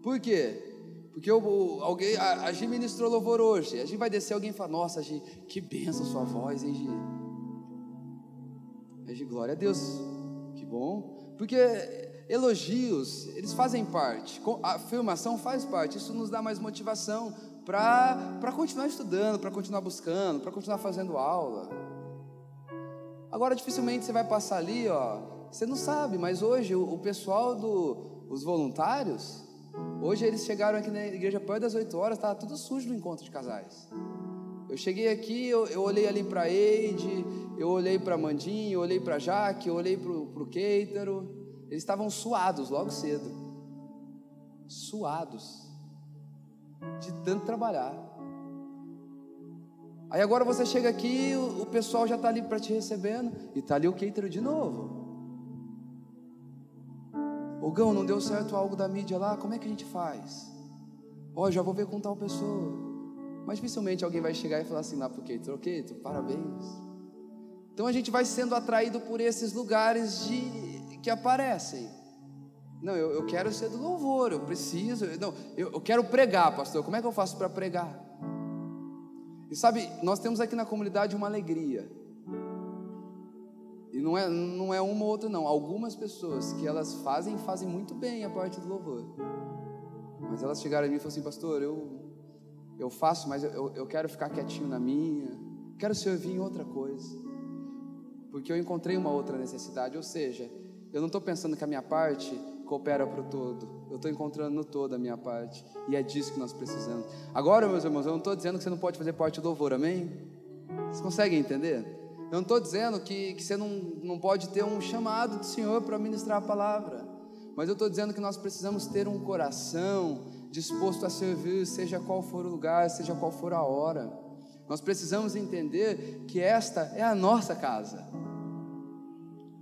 Por quê? Porque eu, alguém, a, a Gi ministrou louvor hoje. A gente vai descer, alguém fala: Nossa, Gi, que benção sua voz, hein, Gi? De glória a Deus, que bom, porque elogios, eles fazem parte, a afirmação faz parte, isso nos dá mais motivação para continuar estudando, para continuar buscando, para continuar fazendo aula. Agora, dificilmente você vai passar ali, ó, você não sabe, mas hoje o, o pessoal dos voluntários, hoje eles chegaram aqui na igreja perto das 8 horas, estava tudo sujo no encontro de casais. Eu cheguei aqui, eu, eu olhei ali para Eide, eu olhei para Mandinho, eu olhei para Jaque, eu olhei para o Keitaro. Eles estavam suados logo cedo. Suados. De tanto trabalhar. Aí agora você chega aqui, o, o pessoal já está ali para te recebendo, e está ali o Keitaro de novo. Ogão, não deu certo algo da mídia lá, como é que a gente faz? Ó, oh, já vou ver com tal pessoa. Mas dificilmente alguém vai chegar e falar assim lá Keito, Keito, parabéns. Então a gente vai sendo atraído por esses lugares de, que aparecem. Não, eu, eu quero ser do louvor, eu preciso. Não, eu, eu quero pregar, pastor. Como é que eu faço para pregar? E sabe, nós temos aqui na comunidade uma alegria. E não é, não é uma ou outra, não. Algumas pessoas que elas fazem, fazem muito bem a parte do louvor. Mas elas chegaram a mim e falaram assim, pastor, eu eu faço, mas eu, eu quero ficar quietinho na minha, quero servir em outra coisa, porque eu encontrei uma outra necessidade, ou seja, eu não estou pensando que a minha parte coopera para o todo, eu estou encontrando no todo a minha parte, e é disso que nós precisamos. Agora, meus irmãos, eu não estou dizendo que você não pode fazer parte do louvor, amém? Vocês conseguem entender? Eu não estou dizendo que, que você não, não pode ter um chamado do Senhor para ministrar a palavra, mas eu estou dizendo que nós precisamos ter um coração disposto a servir, seja qual for o lugar, seja qual for a hora. Nós precisamos entender que esta é a nossa casa.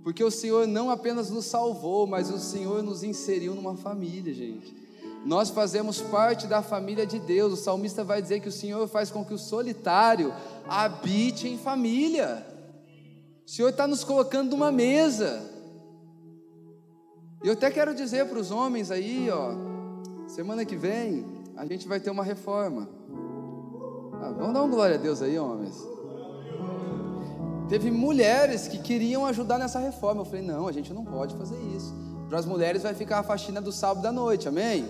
Porque o Senhor não apenas nos salvou, mas o Senhor nos inseriu numa família, gente. Nós fazemos parte da família de Deus. O salmista vai dizer que o Senhor faz com que o solitário habite em família. O Senhor está nos colocando numa mesa. Eu até quero dizer para os homens aí, ó, Semana que vem a gente vai ter uma reforma. Ah, vamos dar um glória a Deus aí, homens. Teve mulheres que queriam ajudar nessa reforma. Eu falei: não, a gente não pode fazer isso. Para as mulheres vai ficar a faxina do sábado da noite, amém?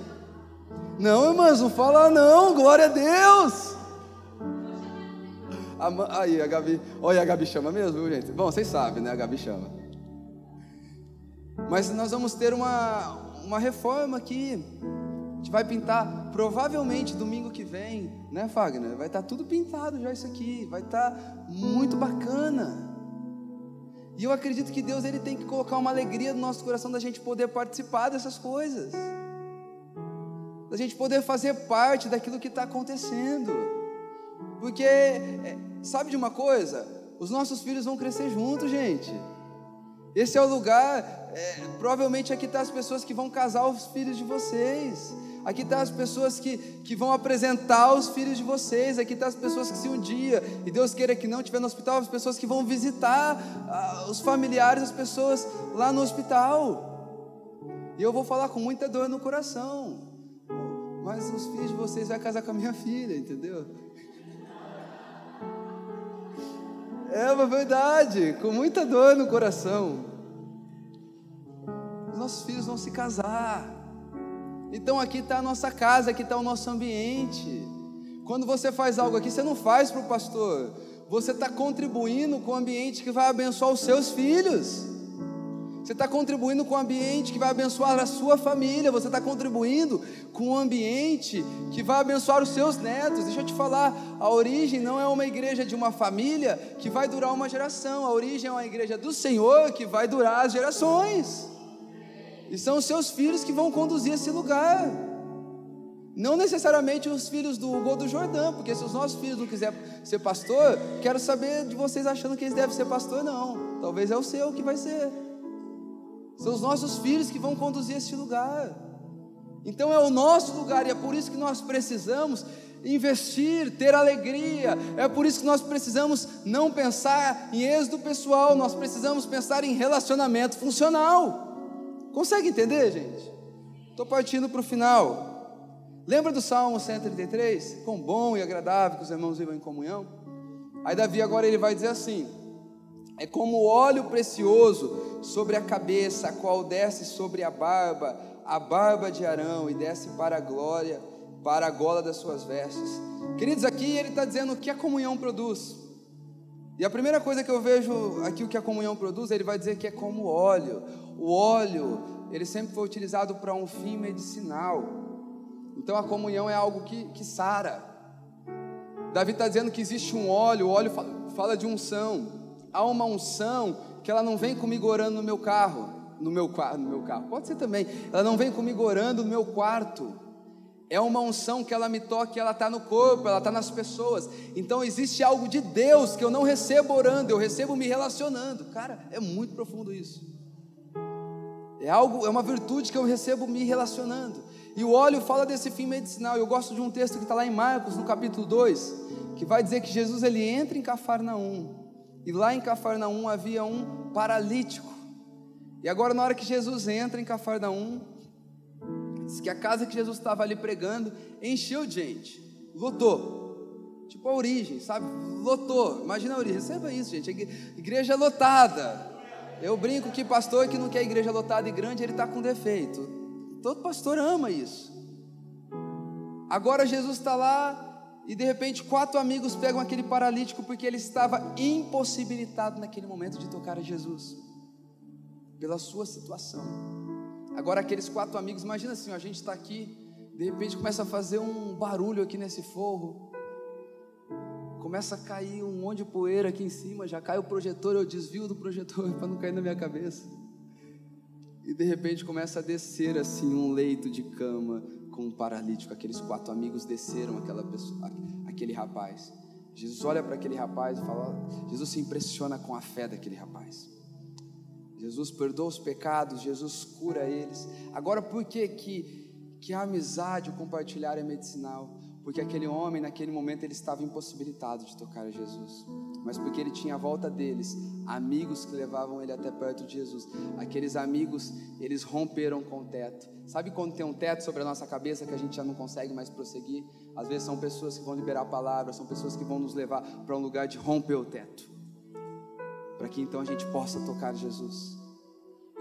Não, irmãs, não fala não, glória a Deus. Aí, a Gabi, olha, a Gabi chama mesmo, gente? Bom, vocês sabem, né? A Gabi chama. Mas nós vamos ter uma, uma reforma aqui. Gente vai pintar, provavelmente domingo que vem, né, Fagner? Vai estar tá tudo pintado já isso aqui. Vai estar tá muito bacana. E eu acredito que Deus ele tem que colocar uma alegria no nosso coração da gente poder participar dessas coisas. Da gente poder fazer parte daquilo que está acontecendo. Porque, é, sabe de uma coisa? Os nossos filhos vão crescer juntos, gente. Esse é o lugar, é, provavelmente aqui estão tá as pessoas que vão casar os filhos de vocês. Aqui estão tá as pessoas que, que vão apresentar os filhos de vocês. Aqui estão tá as pessoas que, se um dia, e Deus queira que não, estiver no hospital, as pessoas que vão visitar ah, os familiares, as pessoas lá no hospital. E eu vou falar com muita dor no coração. Mas os filhos de vocês vão casar com a minha filha, entendeu? É uma verdade, com muita dor no coração. Os nossos filhos vão se casar. Então aqui está a nossa casa, aqui está o nosso ambiente. Quando você faz algo aqui, você não faz para o pastor, você está contribuindo com o ambiente que vai abençoar os seus filhos. Você está contribuindo com o ambiente que vai abençoar a sua família. Você está contribuindo com o ambiente que vai abençoar os seus netos. Deixa eu te falar, a origem não é uma igreja de uma família que vai durar uma geração. A origem é uma igreja do Senhor que vai durar as gerações. E são os seus filhos que vão conduzir esse lugar. Não necessariamente os filhos do ou do Jordão, porque se os nossos filhos não quiserem ser pastor, quero saber de vocês achando que eles devem ser pastor, não. Talvez é o seu que vai ser. São os nossos filhos que vão conduzir esse lugar. Então é o nosso lugar e é por isso que nós precisamos investir, ter alegria. É por isso que nós precisamos não pensar em êxito pessoal, nós precisamos pensar em relacionamento funcional. Consegue entender, gente? Estou partindo para o final. Lembra do Salmo 133? Quão bom e agradável que os irmãos vivam em comunhão? Aí Davi agora ele vai dizer assim: É como óleo precioso sobre a cabeça, a qual desce sobre a barba, a barba de Arão, e desce para a glória, para a gola das suas vestes. Queridos, aqui ele está dizendo o que a comunhão produz. E a primeira coisa que eu vejo aqui o que a comunhão produz, ele vai dizer que é como óleo. O óleo, ele sempre foi utilizado para um fim medicinal. Então a comunhão é algo que, que sara. Davi está dizendo que existe um óleo, o óleo fala de unção. Há uma unção que ela não vem comigo orando no meu carro, no meu, no meu carro, pode ser também. Ela não vem comigo orando no meu quarto é uma unção que ela me toca, ela está no corpo, ela está nas pessoas. Então existe algo de Deus que eu não recebo orando, eu recebo me relacionando. Cara, é muito profundo isso. É algo, é uma virtude que eu recebo me relacionando. E o óleo fala desse fim medicinal. Eu gosto de um texto que está lá em Marcos, no capítulo 2, que vai dizer que Jesus ele entra em Cafarnaum. E lá em Cafarnaum havia um paralítico. E agora, na hora que Jesus entra em Cafarnaum, Diz que a casa que Jesus estava ali pregando encheu de gente, lotou. Tipo a origem, sabe? Lotou. Imagina a origem, receba isso, gente. Igreja lotada. Eu brinco que pastor que não quer igreja lotada e grande, ele está com defeito. Todo pastor ama isso. Agora Jesus está lá e de repente quatro amigos pegam aquele paralítico porque ele estava impossibilitado naquele momento de tocar a Jesus, pela sua situação. Agora, aqueles quatro amigos, imagina assim: a gente está aqui, de repente começa a fazer um barulho aqui nesse forro, começa a cair um monte de poeira aqui em cima, já cai o projetor, eu desvio do projetor [laughs] para não cair na minha cabeça. E de repente começa a descer assim um leito de cama com um paralítico. Aqueles quatro amigos desceram aquela pessoa, aquele rapaz. Jesus olha para aquele rapaz e fala: Jesus se impressiona com a fé daquele rapaz. Jesus perdoa os pecados, Jesus cura eles. Agora, por que, que, que a amizade, o compartilhar é medicinal? Porque aquele homem, naquele momento, ele estava impossibilitado de tocar a Jesus, mas porque ele tinha à volta deles amigos que levavam ele até perto de Jesus. Aqueles amigos, eles romperam com o teto. Sabe quando tem um teto sobre a nossa cabeça que a gente já não consegue mais prosseguir? Às vezes são pessoas que vão liberar a palavra, são pessoas que vão nos levar para um lugar de romper o teto. para que então a gente possa tocar Jesus.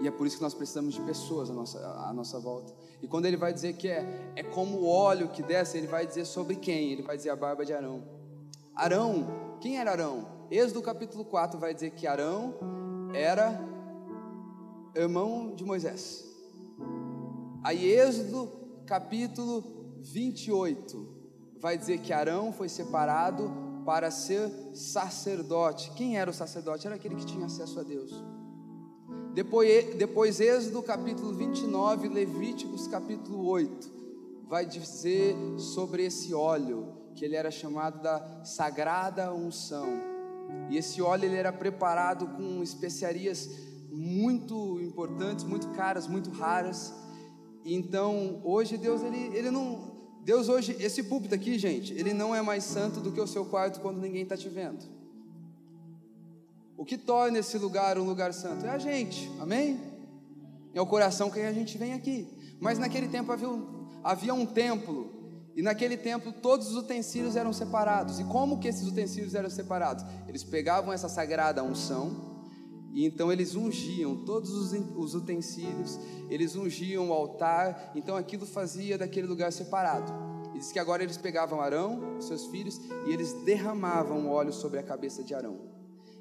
E é por isso que nós precisamos de pessoas à nossa, à nossa volta. E quando ele vai dizer que é, é como o óleo que desce, ele vai dizer sobre quem? Ele vai dizer a barba de Arão. Arão, quem era Arão? Êxodo capítulo 4 vai dizer que Arão era irmão de Moisés. Aí Êxodo capítulo 28 vai dizer que Arão foi separado para ser sacerdote. Quem era o sacerdote? Era aquele que tinha acesso a Deus. Depois, depois Êxodo capítulo 29, Levíticos capítulo 8, vai dizer sobre esse óleo, que ele era chamado da sagrada unção. E esse óleo ele era preparado com especiarias muito importantes, muito caras, muito raras. Então, hoje Deus ele, ele não Deus hoje, esse púlpito aqui, gente, ele não é mais santo do que o seu quarto quando ninguém está te vendo. O que torna esse lugar um lugar santo é a gente, amém? É o coração que a gente vem aqui. Mas naquele tempo havia um, havia um templo, e naquele templo todos os utensílios eram separados. E como que esses utensílios eram separados? Eles pegavam essa sagrada unção, e então eles ungiam todos os utensílios, eles ungiam o altar, então aquilo fazia daquele lugar separado. E diz que agora eles pegavam Arão, seus filhos, e eles derramavam óleo sobre a cabeça de Arão.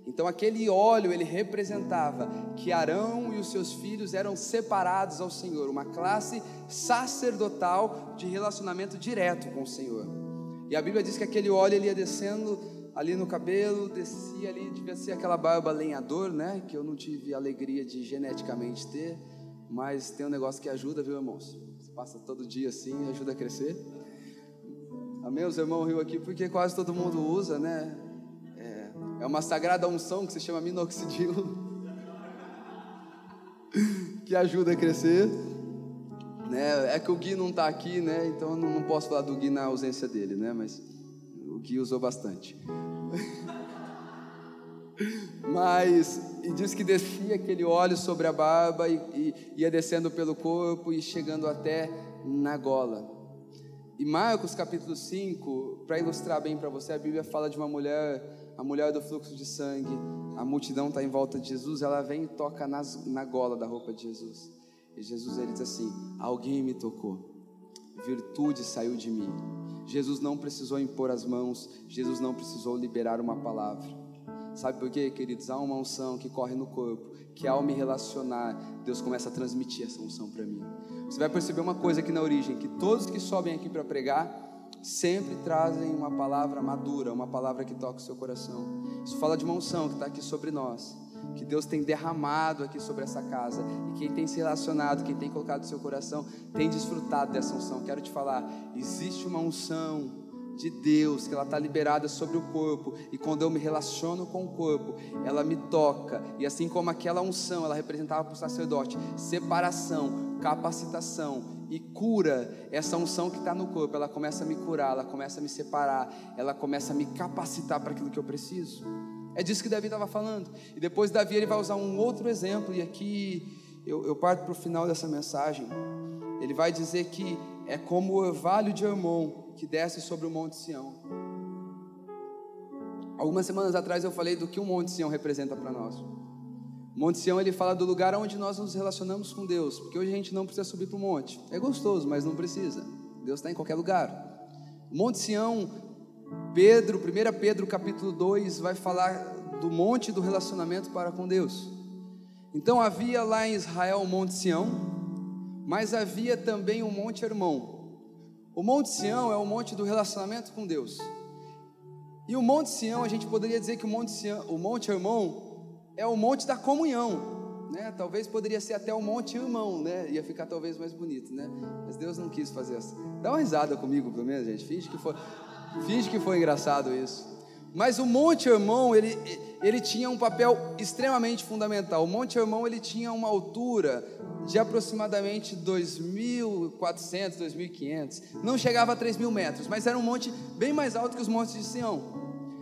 Então aquele óleo ele representava que Arão e os seus filhos eram separados ao Senhor, uma classe sacerdotal de relacionamento direto com o Senhor. E a Bíblia diz que aquele óleo ele ia descendo ali no cabelo, descia ali, devia ser aquela barba lenhador, né? Que eu não tive alegria de geneticamente ter, mas tem um negócio que ajuda, viu, irmãos? Você passa todo dia assim, ajuda a crescer. Amém? Os irmãos riu aqui porque quase todo mundo usa, né? É uma sagrada unção que se chama minoxidil, [laughs] que ajuda a crescer. Né? É que o Gui não está aqui, né? Então eu não posso falar do Gui na ausência dele, né? Mas o Gui usou bastante. [laughs] Mas, e diz que descia aquele óleo sobre a barba e, e ia descendo pelo corpo e chegando até na gola. E Marcos capítulo 5, para ilustrar bem para você, a Bíblia fala de uma mulher a mulher do fluxo de sangue, a multidão está em volta de Jesus, ela vem e toca nas, na gola da roupa de Jesus. E Jesus ele diz assim: Alguém me tocou, virtude saiu de mim. Jesus não precisou impor as mãos, Jesus não precisou liberar uma palavra. Sabe por quê, queridos? Há uma unção que corre no corpo, que ao me relacionar, Deus começa a transmitir essa unção para mim. Você vai perceber uma coisa aqui na origem: que todos que sobem aqui para pregar, sempre trazem uma palavra madura, uma palavra que toca o seu coração. Isso fala de uma unção que está aqui sobre nós, que Deus tem derramado aqui sobre essa casa, e quem tem se relacionado, quem tem colocado o seu coração, tem desfrutado dessa unção. Quero te falar, existe uma unção de Deus, que ela está liberada sobre o corpo, e quando eu me relaciono com o corpo, ela me toca, e assim como aquela unção, ela representava para o sacerdote separação, capacitação, e cura essa unção que está no corpo, ela começa a me curar, ela começa a me separar, ela começa a me capacitar para aquilo que eu preciso. É disso que Davi estava falando. E depois Davi ele vai usar um outro exemplo, e aqui eu, eu parto para o final dessa mensagem. Ele vai dizer que é como o orvalho de Hermon que desce sobre o Monte Sião. Algumas semanas atrás eu falei do que o Monte Sião representa para nós. Monte Sião ele fala do lugar onde nós nos relacionamos com Deus, porque hoje a gente não precisa subir para o monte. É gostoso, mas não precisa. Deus está em qualquer lugar. Monte Sião, Pedro, 1 Pedro capítulo 2, vai falar do monte do relacionamento para com Deus. Então havia lá em Israel o Monte Sião, mas havia também o Monte Hermão. O Monte Sião é o monte do relacionamento com Deus. E o Monte Sião, a gente poderia dizer que o Monte Sião, o Monte Hermão é o monte da comunhão, né? Talvez poderia ser até o monte irmão, né? Ia ficar talvez mais bonito, né? Mas Deus não quis fazer isso. Dá uma risada comigo, pelo menos, gente. Finge que foi, finge que foi engraçado isso. Mas o Monte Irmão, ele, ele tinha um papel extremamente fundamental. O Monte Irmão, ele tinha uma altura de aproximadamente 2.400, 2.500. Não chegava a 3.000 metros, mas era um monte bem mais alto que os montes de Sião.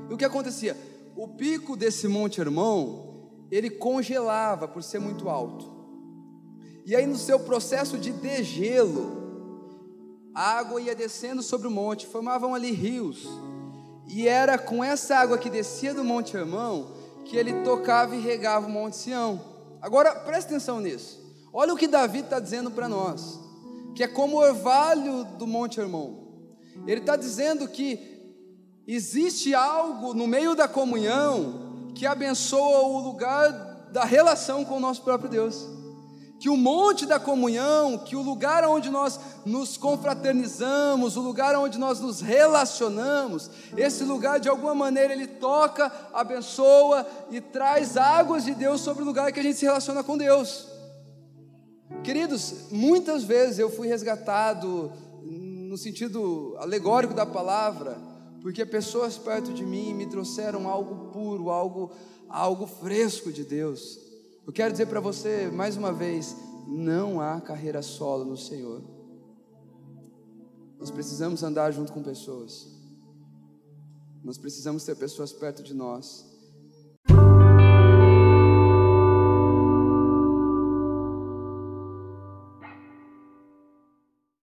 E o que acontecia? O pico desse Monte Irmão ele congelava por ser muito alto. E aí, no seu processo de degelo, a água ia descendo sobre o monte, formavam ali rios. E era com essa água que descia do Monte Hermão que ele tocava e regava o Monte Sião. Agora, preste atenção nisso. Olha o que Davi está dizendo para nós, que é como o orvalho do Monte Hermon. Ele está dizendo que existe algo no meio da comunhão que abençoa o lugar da relação com o nosso próprio Deus que o monte da comunhão, que o lugar onde nós nos confraternizamos, o lugar onde nós nos relacionamos, esse lugar de alguma maneira ele toca, abençoa e traz águas de Deus sobre o lugar que a gente se relaciona com Deus. Queridos, muitas vezes eu fui resgatado no sentido alegórico da palavra, porque pessoas perto de mim me trouxeram algo puro, algo algo fresco de Deus. Eu quero dizer para você mais uma vez: não há carreira solo no Senhor. Nós precisamos andar junto com pessoas. Nós precisamos ter pessoas perto de nós